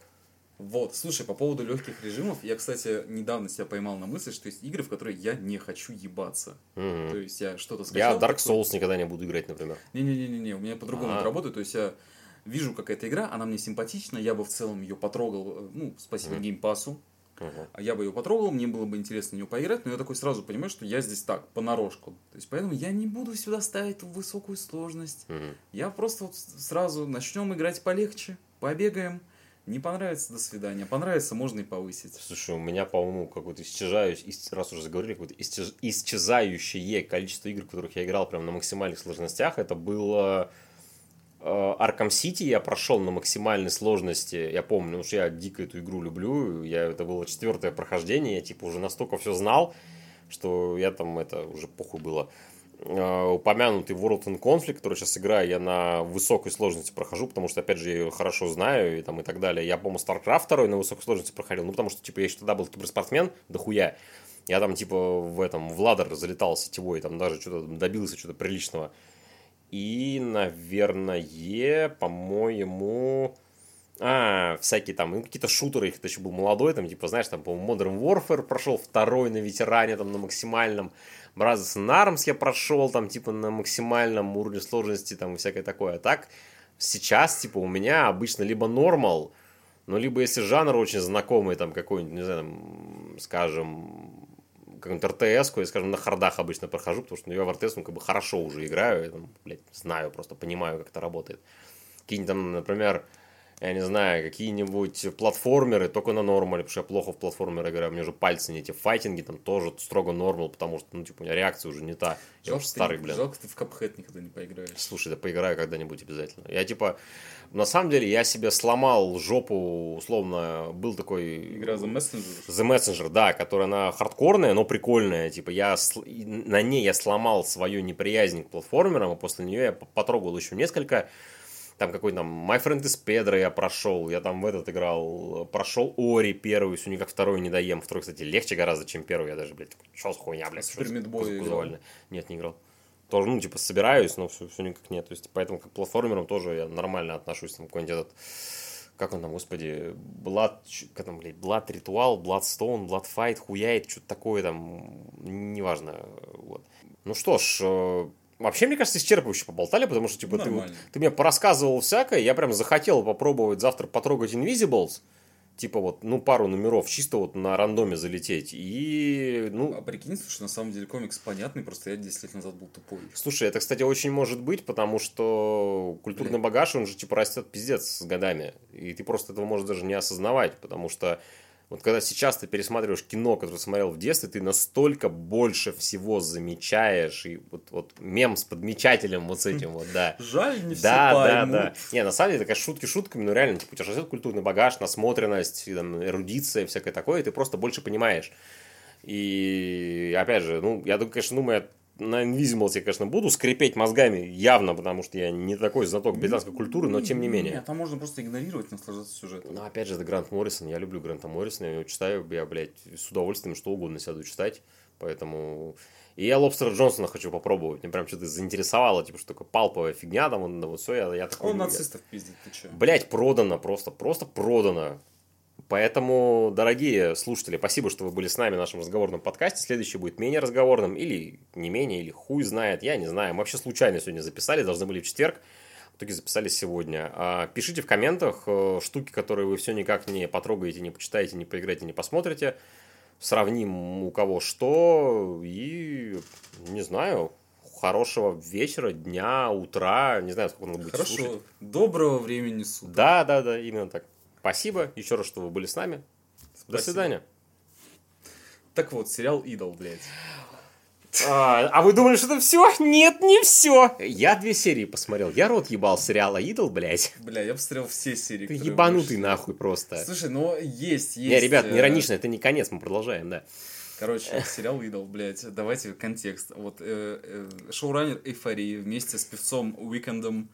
Вот, слушай, по поводу легких режимов, я, кстати, недавно себя поймал на мысли, что есть игры, в которые я не хочу ебаться. Mm-hmm. То есть я что-то скачал. Я Dark Souls такой... никогда не буду играть, например. Не-не-не, у меня по-другому это работает. То есть я вижу какая-то игра, она мне симпатична, я бы в целом ее потрогал, э, ну, спасибо mm-hmm. геймпасу. А я бы ее потрогал, мне было бы интересно в нее поиграть, но я такой сразу понимаю, что я здесь так, понарошку. То есть, поэтому я не буду сюда ставить высокую сложность. Uh-huh. Я просто вот сразу начнем играть полегче, побегаем. Не понравится, до свидания. Понравится, можно и повысить. Слушай, у меня, по-моему, какое-то исчезающее, раз уже заговорили, какое-то исчезающее количество игр, в которых я играл прям на максимальных сложностях. Это было Э, Сити я прошел на максимальной сложности. Я помню, что я дико эту игру люблю. Я, это было четвертое прохождение. Я типа уже настолько все знал, что я там это уже похуй было. Uh, упомянутый World in Conflict, который сейчас играю, я на высокой сложности прохожу, потому что, опять же, я ее хорошо знаю и, там, и так далее. Я, по-моему, StarCraft 2 на высокой сложности проходил, ну, потому что, типа, я еще тогда был киберспортсмен, дохуя. Я там, типа, в этом, в ладер залетал сетевой, там даже что-то добился, что-то приличного. И, наверное, по-моему... А, всякие там, ну, какие-то шутеры, их еще был молодой, там, типа, знаешь, там, по-моему, Modern Warfare прошел, второй на ветеране, там, на максимальном. Brothers in Arms я прошел, там, типа, на максимальном уровне сложности, там, и всякое такое. А так, сейчас, типа, у меня обычно либо нормал, ну, либо если жанр очень знакомый, там, какой-нибудь, не знаю, там, скажем, какую-нибудь РТС, я, скажем, на хардах обычно прохожу, потому что ну, я в РТС ну, как бы хорошо уже играю, я, там, блядь, знаю, просто понимаю, как это работает. Какие-нибудь там, например, я не знаю, какие-нибудь платформеры только на нормале, потому что я плохо в платформеры играю, у меня уже пальцы не эти файтинги, там тоже строго нормал, потому что, ну, типа, у меня реакция уже не та. Я жалко, старый, блин. Жалко, ты в капхэт никогда не поиграешь. Слушай, да поиграю когда-нибудь обязательно. Я, типа, на самом деле, я себе сломал жопу, условно, был такой... Игра The Messenger? The Messenger, да, которая она хардкорная, но прикольная, типа, я на ней я сломал свою неприязнь к платформерам, и после нее я потрогал еще несколько там какой там My Friend is Pedro я прошел, я там в этот играл, прошел Ори первый, все никак второй не доем. Второй, кстати, легче гораздо, чем первый, я даже, блядь, что за хуйня, блядь. Супер Мидбой Нет, не играл. Тоже, ну, типа, собираюсь, но все, все никак нет. То есть, поэтому к платформерам тоже я нормально отношусь. Там какой-нибудь этот, как он там, господи, Blood, как там, блядь, Blood Ritual, Bloodstone, Blood Fight, хуяет, что-то такое там, неважно, вот. Ну что ж, э, Вообще, мне кажется, исчерпывающе поболтали, потому что, типа, ты, ты мне порассказывал всякое, я прям захотел попробовать завтра потрогать Invisibles, типа вот, ну, пару номеров, чисто вот на рандоме залететь, и, ну... А прикинь, слушай, на самом деле комикс понятный, просто я 10 лет назад был тупой. Слушай, это, кстати, очень может быть, потому что культурный Блин. багаж, он же, типа, растет пиздец с годами, и ты просто этого можешь даже не осознавать, потому что вот когда сейчас ты пересматриваешь кино, которое смотрел в детстве, ты настолько больше всего замечаешь. И вот, вот мем с подмечателем вот с этим вот, да. Жаль, не да, все Да, да, да. Не, на самом деле, такая шутки шутками, но реально, типа, у тебя растет культурный багаж, насмотренность, и, там, эрудиция, всякое такое, и ты просто больше понимаешь. И, опять же, ну, я думаю, конечно, думаю, на Invisibles я, конечно, буду скрипеть мозгами явно, потому что я не такой знаток британской культуры, но тем не менее. Нет, там можно просто игнорировать, наслаждаться сюжетом. Но опять же, это Грант Моррисон, я люблю Гранта Моррисона, я его читаю, я, блядь, с удовольствием что угодно сяду читать, поэтому... И я Лобстера Джонсона хочу попробовать, мне прям что-то заинтересовало, типа, что такое палповая фигня, там, он, вот все, я, я такой... Он нацистов пиздит, ты че? Блять, продано просто, просто продано. Поэтому, дорогие слушатели, спасибо, что вы были с нами в нашем разговорном подкасте. Следующий будет менее разговорным, или не менее, или хуй знает, я не знаю. Мы вообще случайно сегодня записали, должны были в четверг. В итоге записали сегодня. А, пишите в комментах э, штуки, которые вы все никак не потрогаете, не почитаете, не поиграете, не посмотрите. Сравним у кого что. И, не знаю, хорошего вечера, дня, утра. Не знаю, сколько он будет Хорошо. слушать. Доброго времени суток. Да, да, да, именно так. Спасибо еще раз, что вы были с нами. До Спасибо. свидания. Так вот, сериал Идол, блядь. А, а вы думали, что это все? Нет, не все. Я две серии посмотрел. Я рот ебал сериала Идол, блядь. Бля, я посмотрел все серии. Ты ебанутый вышли. нахуй просто. Слушай, ну есть, есть. Не, ребят, не э, иронично, это не конец, мы продолжаем, да. Короче, сериал Идол, блядь. Давайте контекст. Вот э, э, шоураннер Эйфории вместе с певцом Уикендом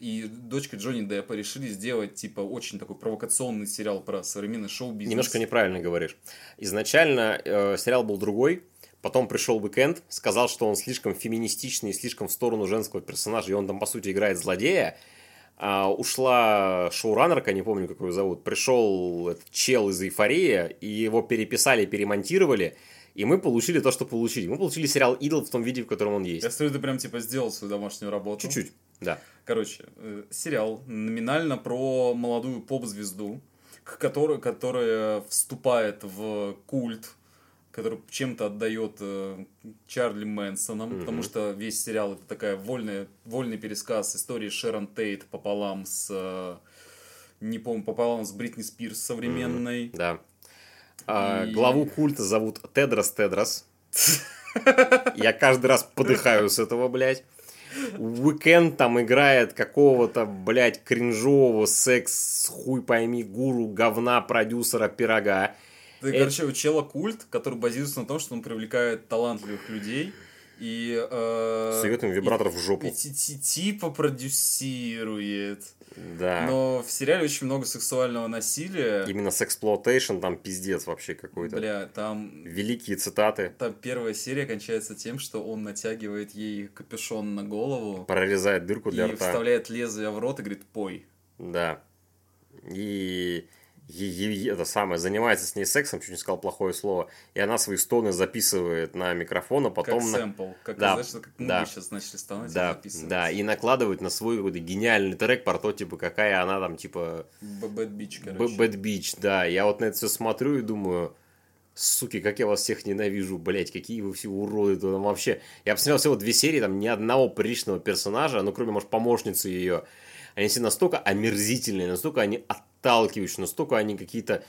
и дочкой Джонни Деппа решили сделать, типа, очень такой провокационный сериал про современный шоу-бизнес. Немножко неправильно говоришь. Изначально э, сериал был другой, потом пришел Уикенд, сказал, что он слишком феминистичный, слишком в сторону женского персонажа, и он там, по сути, играет злодея. А, ушла шоураннерка, не помню, как ее зовут, пришел этот чел из «Эйфории», и его переписали, перемонтировали, и мы получили то, что получили. Мы получили сериал «Идол» в том виде, в котором он есть. Я смотрю, ты прям, типа, сделал свою домашнюю работу. Чуть-чуть, да. Короче, э, сериал номинально про молодую поп-звезду, к которой, которая вступает в культ, который чем-то отдает э, Чарли Мэнсоном, Мгм. потому что весь сериал это такая вольная, вольный пересказ истории Шерон Тейт пополам с э, не помню, пополам с Бритни Спирс современной. Да. А, И- Главу культа зовут Тедрос Тедрос. Я каждый раз подыхаю с этого, блядь. Weeknd там играет какого-то, блядь, кринжового секс, хуй пойми, гуру, говна, продюсера, пирога. Это- короче, у чела культ, который базируется на том, что он привлекает талантливых людей и... Э, Сует им вибратор в жопу. и ти- типа продюсирует. Да. Но в сериале очень много сексуального насилия. Именно сексплуатейшн там пиздец вообще какой-то. Бля, там, Великие цитаты. там первая серия кончается тем, что он натягивает ей капюшон на голову Прорезает дырку для и рта. вставляет лезвие в рот и говорит «пой». Да. И и- это самое, занимается с ней сексом, чуть не сказал плохое слово, и она свои стоны записывает на микрофон, а потом... как на- сэмпл. Как, Да, знаешь, как мы да. сейчас начали и Да, записывать. да, и накладывает на свой какой-то гениальный трек про то, типа, какая она там, типа, Bad Bitch, Б- короче. Bad Beach, да. Я вот на это все смотрю и думаю, суки, как я вас всех ненавижу, блять, какие вы все уроды. Там вообще, я посмотрел всего две серии, там ни одного приличного персонажа, ну, кроме, может, помощницы ее. Они все настолько омерзительные, настолько они отталкивающие, настолько они какие-то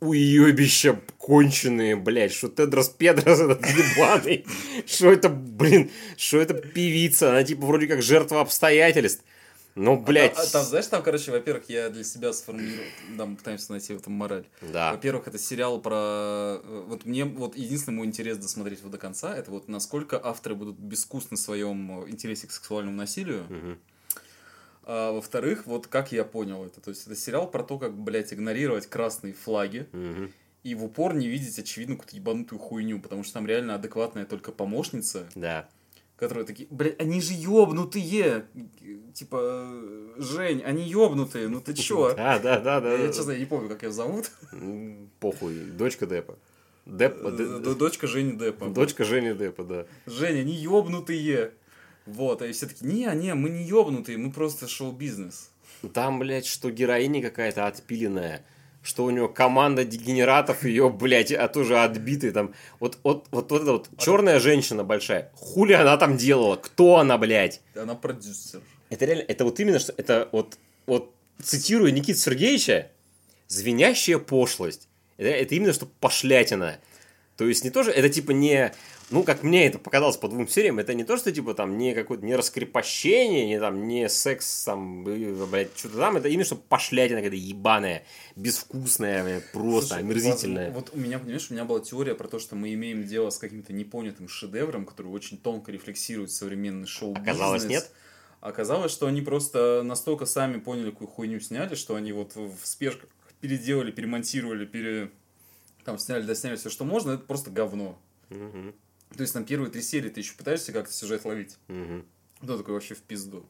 уебища конченые, блядь, что Тедрос Педрос этот ебаный, что это, блин, что это певица, она типа вроде как жертва обстоятельств. Ну, блядь. А, а там, знаешь, там, короче, во-первых, я для себя сформулировал, да, мы пытаемся найти в этом мораль. Да. Во-первых, это сериал про... э, Вот мне вот единственный мой интерес досмотреть его до конца, это вот насколько авторы будут безвкусны в своем э, интересе к сексуальному насилию. Мгм. А во-вторых, вот как я понял это. То есть это сериал про то, как, блядь, игнорировать красные флаги Мгм. и в упор не видеть, очевидно, какую-то ебанутую хуйню, потому что там реально адекватная только помощница, Да. которые такие, блядь, они же ёбнутые! Типа, э, Жень, они ёбнутые, ну ты чё? Да, да, да, да. Я, честно, я не помню, как ее зовут. Похуй, дочка Деппа. Деппа, Д- Д- д- Дочка Жени Деппа. Дочка Жени Деппа, да. Женя, они ёбнутые. Вот, и все таки не, не, мы не ёбнутые, мы просто шоу-бизнес. Там, блядь, что героиня какая-то отпиленная, что у него команда дегенератов ее, блядь, а тоже отбитые там. Вот, вот, вот, вот эта вот черная женщина большая, хули она там делала? Кто она, блядь? Она продюсер. Это реально, это вот именно, что это вот, вот цитируя Никита Сергеевича, звенящая пошлость. Это, это именно что пошлятина. То есть не тоже, это типа не ну, как мне это показалось по двум сериям, это не то, что, типа, там, не какое-то, не раскрепощение, не там, не секс, там, блядь, что-то там, это именно, что пошлятина какая-то ебаная, безвкусная, блядь, просто Слушай, омерзительная. Вот, вот у меня, понимаешь, у меня была теория про то, что мы имеем дело с каким-то непонятым шедевром, который очень тонко рефлексирует современный шоу Оказалось, нет? Оказалось, что они просто настолько сами поняли, какую хуйню сняли, что они вот в спешках переделали, перемонтировали, пере... там сняли, досняли все, что можно, это просто говно. Мгм, То есть там первые три серии ты еще пытаешься как-то сюжет ловить. мгм. Ну, такой вообще в пизду.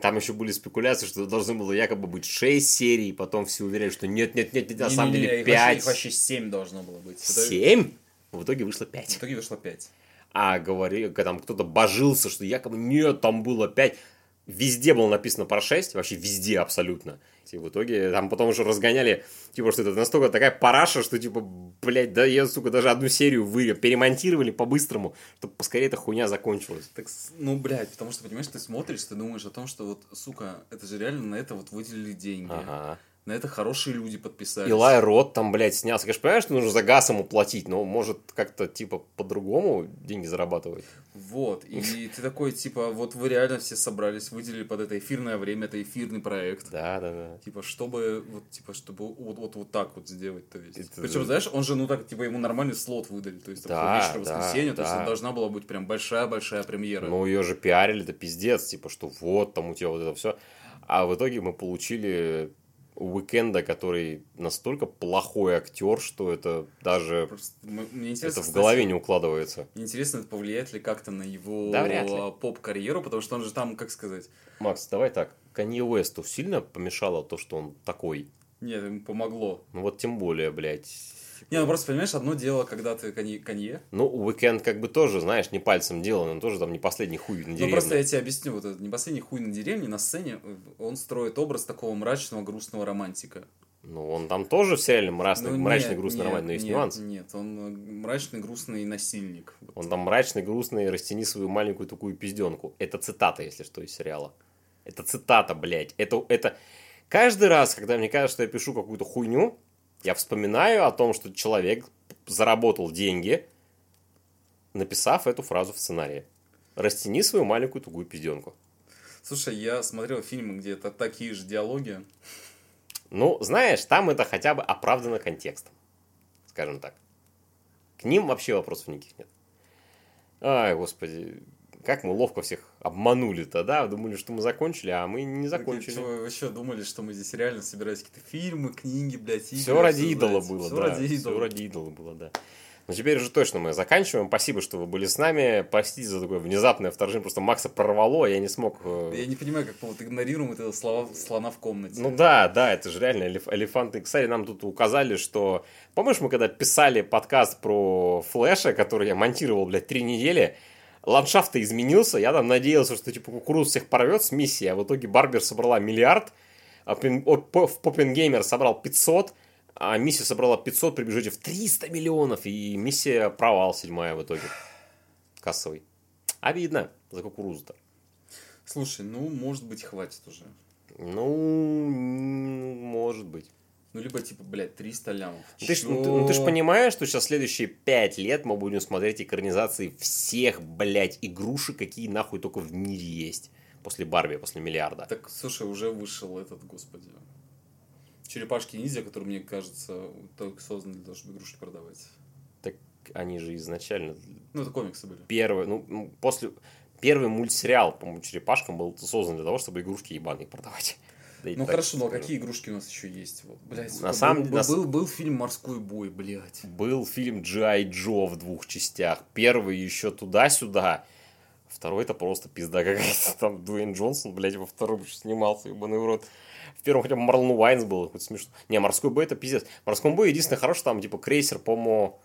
Там еще были спекуляции, что должно было якобы быть 6 серий, потом все уверяли, что нет, нет, нет, нет, на самом Не-не-не, деле вообще- 5. Их вообще 7 должно было быть. Это- 7? В итоге вышло В 5. итоге вышло 5. А говори, когда там кто-то божился, что якобы нет, там было 5. Везде было написано про 6, вообще везде абсолютно. И в итоге там потом уже разгоняли, типа, что это настолько такая параша, что, типа, блядь, да я, сука, даже одну серию вы перемонтировали по-быстрому, чтобы поскорее эта хуйня закончилась. Так, ну, блядь, потому что, понимаешь, ты смотришь, ты думаешь о том, что вот, сука, это же реально на это вот выделили деньги. Ага. На это хорошие люди подписались. Илай Рот там, блядь, снялся. Конечно, понимаешь, что нужно за газ ему платить, но может как-то, типа, по-другому деньги зарабатывать. Вот, и ты такой, типа, вот вы реально все собрались, выделили под это эфирное время, это эфирный проект. Да, да, да. Типа, чтобы, вот, типа, чтобы вот, вот, вот так вот сделать, то есть. Это- Причем, знаешь, он же, ну так, типа, ему нормальный слот выдали, то есть, там, Да, вечер да, воскресенье, то есть, да. это должна была быть прям большая-большая премьера. Ну, ее же пиарили, это пиздец, типа, что вот, там у тебя вот это все. А в итоге мы получили Уикенда, который настолько плохой актер, что это даже Просто мне это в кстати, голове не укладывается. Мне интересно, это повлияет ли как-то на его Да, а, поп-карьеру, потому что он же там, как сказать, Макс, давай так. Канье Уэсту сильно помешало то, что он такой? нет, ему помогло. Ну вот тем более, блядь. Не, ну просто понимаешь, одно дело, когда ты конье, Ну, Уикенд как бы тоже, знаешь, не пальцем делан, он тоже там не последний хуй на Ну, деревне. просто я тебе объясню, вот этот не последний хуй на деревне, на сцене, э, он строит образ такого мрачного, грустного романтика. Ну, он там тоже в сериале мрачный, Ну, мрачный нет, грустный нет, роман, но есть нет, нюанс. Нет, он э, мрачный, грустный насильник. Он там мрачный, грустный, растяни свою маленькую такую пизденку. Это цитата, если что, из сериала. Это цитата, блядь. Это, это... Каждый раз, когда мне кажется, что я пишу какую-то хуйню, я вспоминаю о том, что человек заработал деньги, написав эту фразу в сценарии. Растяни свою маленькую тугую пизденку. Слушай, я смотрел фильмы, где это такие же диалоги. Ну, знаешь, там это хотя бы оправдано контекстом. Скажем так. К ним вообще вопросов никаких нет. Ай, господи. Как мы ловко всех обманули-то, да? Думали, что мы закончили, а мы не закончили. Вы, вы что, думали, что мы здесь реально собирались какие-то фильмы, книги, блядь, игры Все ради идола было, Всё да. ради Все идола. ради идола было, да. Но теперь уже точно мы заканчиваем. Спасибо, что вы были с нами. Простите за такое внезапное вторжение. Просто Макса прорвало, я не смог... э, Я не понимаю, как мы вот игнорируем это слова слона в комнате. Ну да, да, это же реально элеф- элефанты. Кстати, нам тут указали, что... Помнишь, мы когда писали подкаст про Флэша, который я монтировал, блядь, три недели, ландшафт-то изменился, я там надеялся, что типа кукуруз всех порвет с миссии, а в итоге Барбер собрала миллиард, а в Поппенгеймер собрал 500, а миссия собрала 500 при бюджете в 300 миллионов, и миссия провал седьмая в итоге. Кассовый. Обидно за кукурузу-то. Слушай, ну, может быть, хватит уже. Ну, может быть. Ну, либо, типа, блядь, 300 лямов. Ты ж, ну, ты, ну, ты ж понимаешь, что сейчас следующие пять лет мы будем смотреть экранизации всех, блядь, игрушек, какие нахуй только в мире есть. После Барби, после миллиарда. Так, слушай, уже вышел этот, господи. Черепашки ниндзя, которые, мне кажется, только созданы для того, чтобы игрушки продавать. Так они же изначально Ну, это комиксы были. первый, ну, ну, после... Первый мультсериал, по-моему, Черепашкам был создан для того, чтобы игрушки ебаные продавать. Да Ну хорошо, но скажу. какие игрушки у нас еще есть? Вот, блядь, На самом был, на был, был фильм Морской бой, блядь. Был фильм Джай Джо в двух частях. Первый еще туда-сюда. Второй это просто пизда какая-то. Там Дуэйн Джонсон, блядь, во втором снимался, ебаный в рот. В первом хотя бы Марлон Уайнс был, хоть смешно. Не, морской бой это пиздец. В морском бою единственное хорошее, там типа крейсер, по-моему,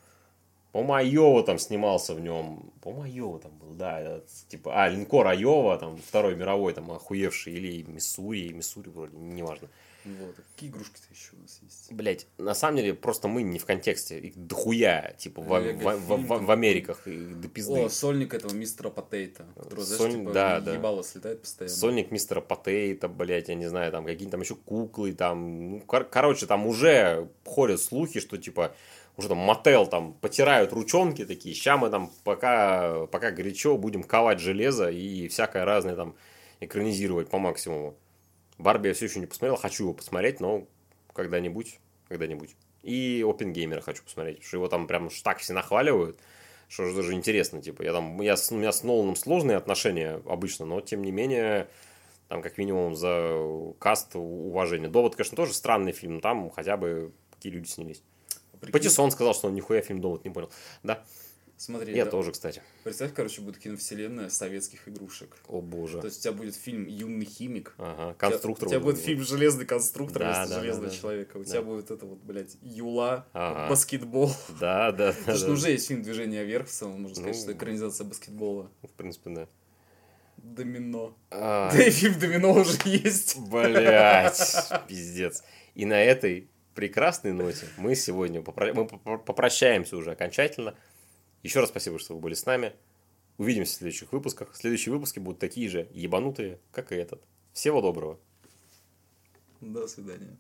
по-моему, Айова там снимался в нем. По-моему, Айова там был, да. это, Типа, а, линкор Айова, там, второй мировой, там, охуевший. Или Миссури, Миссури вроде, неважно. Вот. а какие игрушки-то еще у нас есть? Блять, на самом деле, просто мы не в контексте. Их дохуя, типа, в, в, в- в- в Америках. И до пизды. О, сольник этого мистера Потейта, который, знаешь, Соль- типа, да, да. ебало слетает постоянно. Соник мистера Потейта, блять, я не знаю, там какие-то там еще куклы, там, ну, кор- короче, там уже ходят слухи, что, типа, уже там мотел там потирают ручонки такие, ща мы там пока, пока горячо будем ковать железо и всякое разное там экранизировать по максимуму. Барби я все еще не посмотрел, хочу его посмотреть, но когда-нибудь, когда-нибудь. И Опенгеймера хочу посмотреть, потому что его там прям так все нахваливают, что даже интересно, типа, я там, я, у меня с Ноланом сложные отношения обычно, но тем не менее, там как минимум за каст уважение. Довод, конечно, тоже странный фильм, там хотя бы какие люди снялись. Прикинь. Патиссон сказал, что он нихуя фильм Довод не понял. Да. Смотри, Я да. тоже, кстати. Представь, короче, будет киновселенная советских игрушек. О боже. То есть у тебя будет фильм «Юный химик». Ага, У конструктор. тебя, у тебя будет фильм «Железный конструктор» Да, вместо да, да, «Железного да. человека». У Да. тебя будет это вот, блядь, Юла, Ага. баскетбол. Да, да, да. Потому что да. уже есть фильм «Движение вверх», в целом, можно сказать, Ну. что экранизация баскетбола. В принципе, да. Домино. А, Да и фильм «Домино» уже есть. Блять, пиздец. И на этой прекрасной ноте мы сегодня попро- мы попро- попрощаемся уже окончательно. Еще раз спасибо, что вы были с нами. Увидимся в следующих выпусках. Следующие выпуски будут такие же ебанутые, как и этот. Всего доброго. До свидания.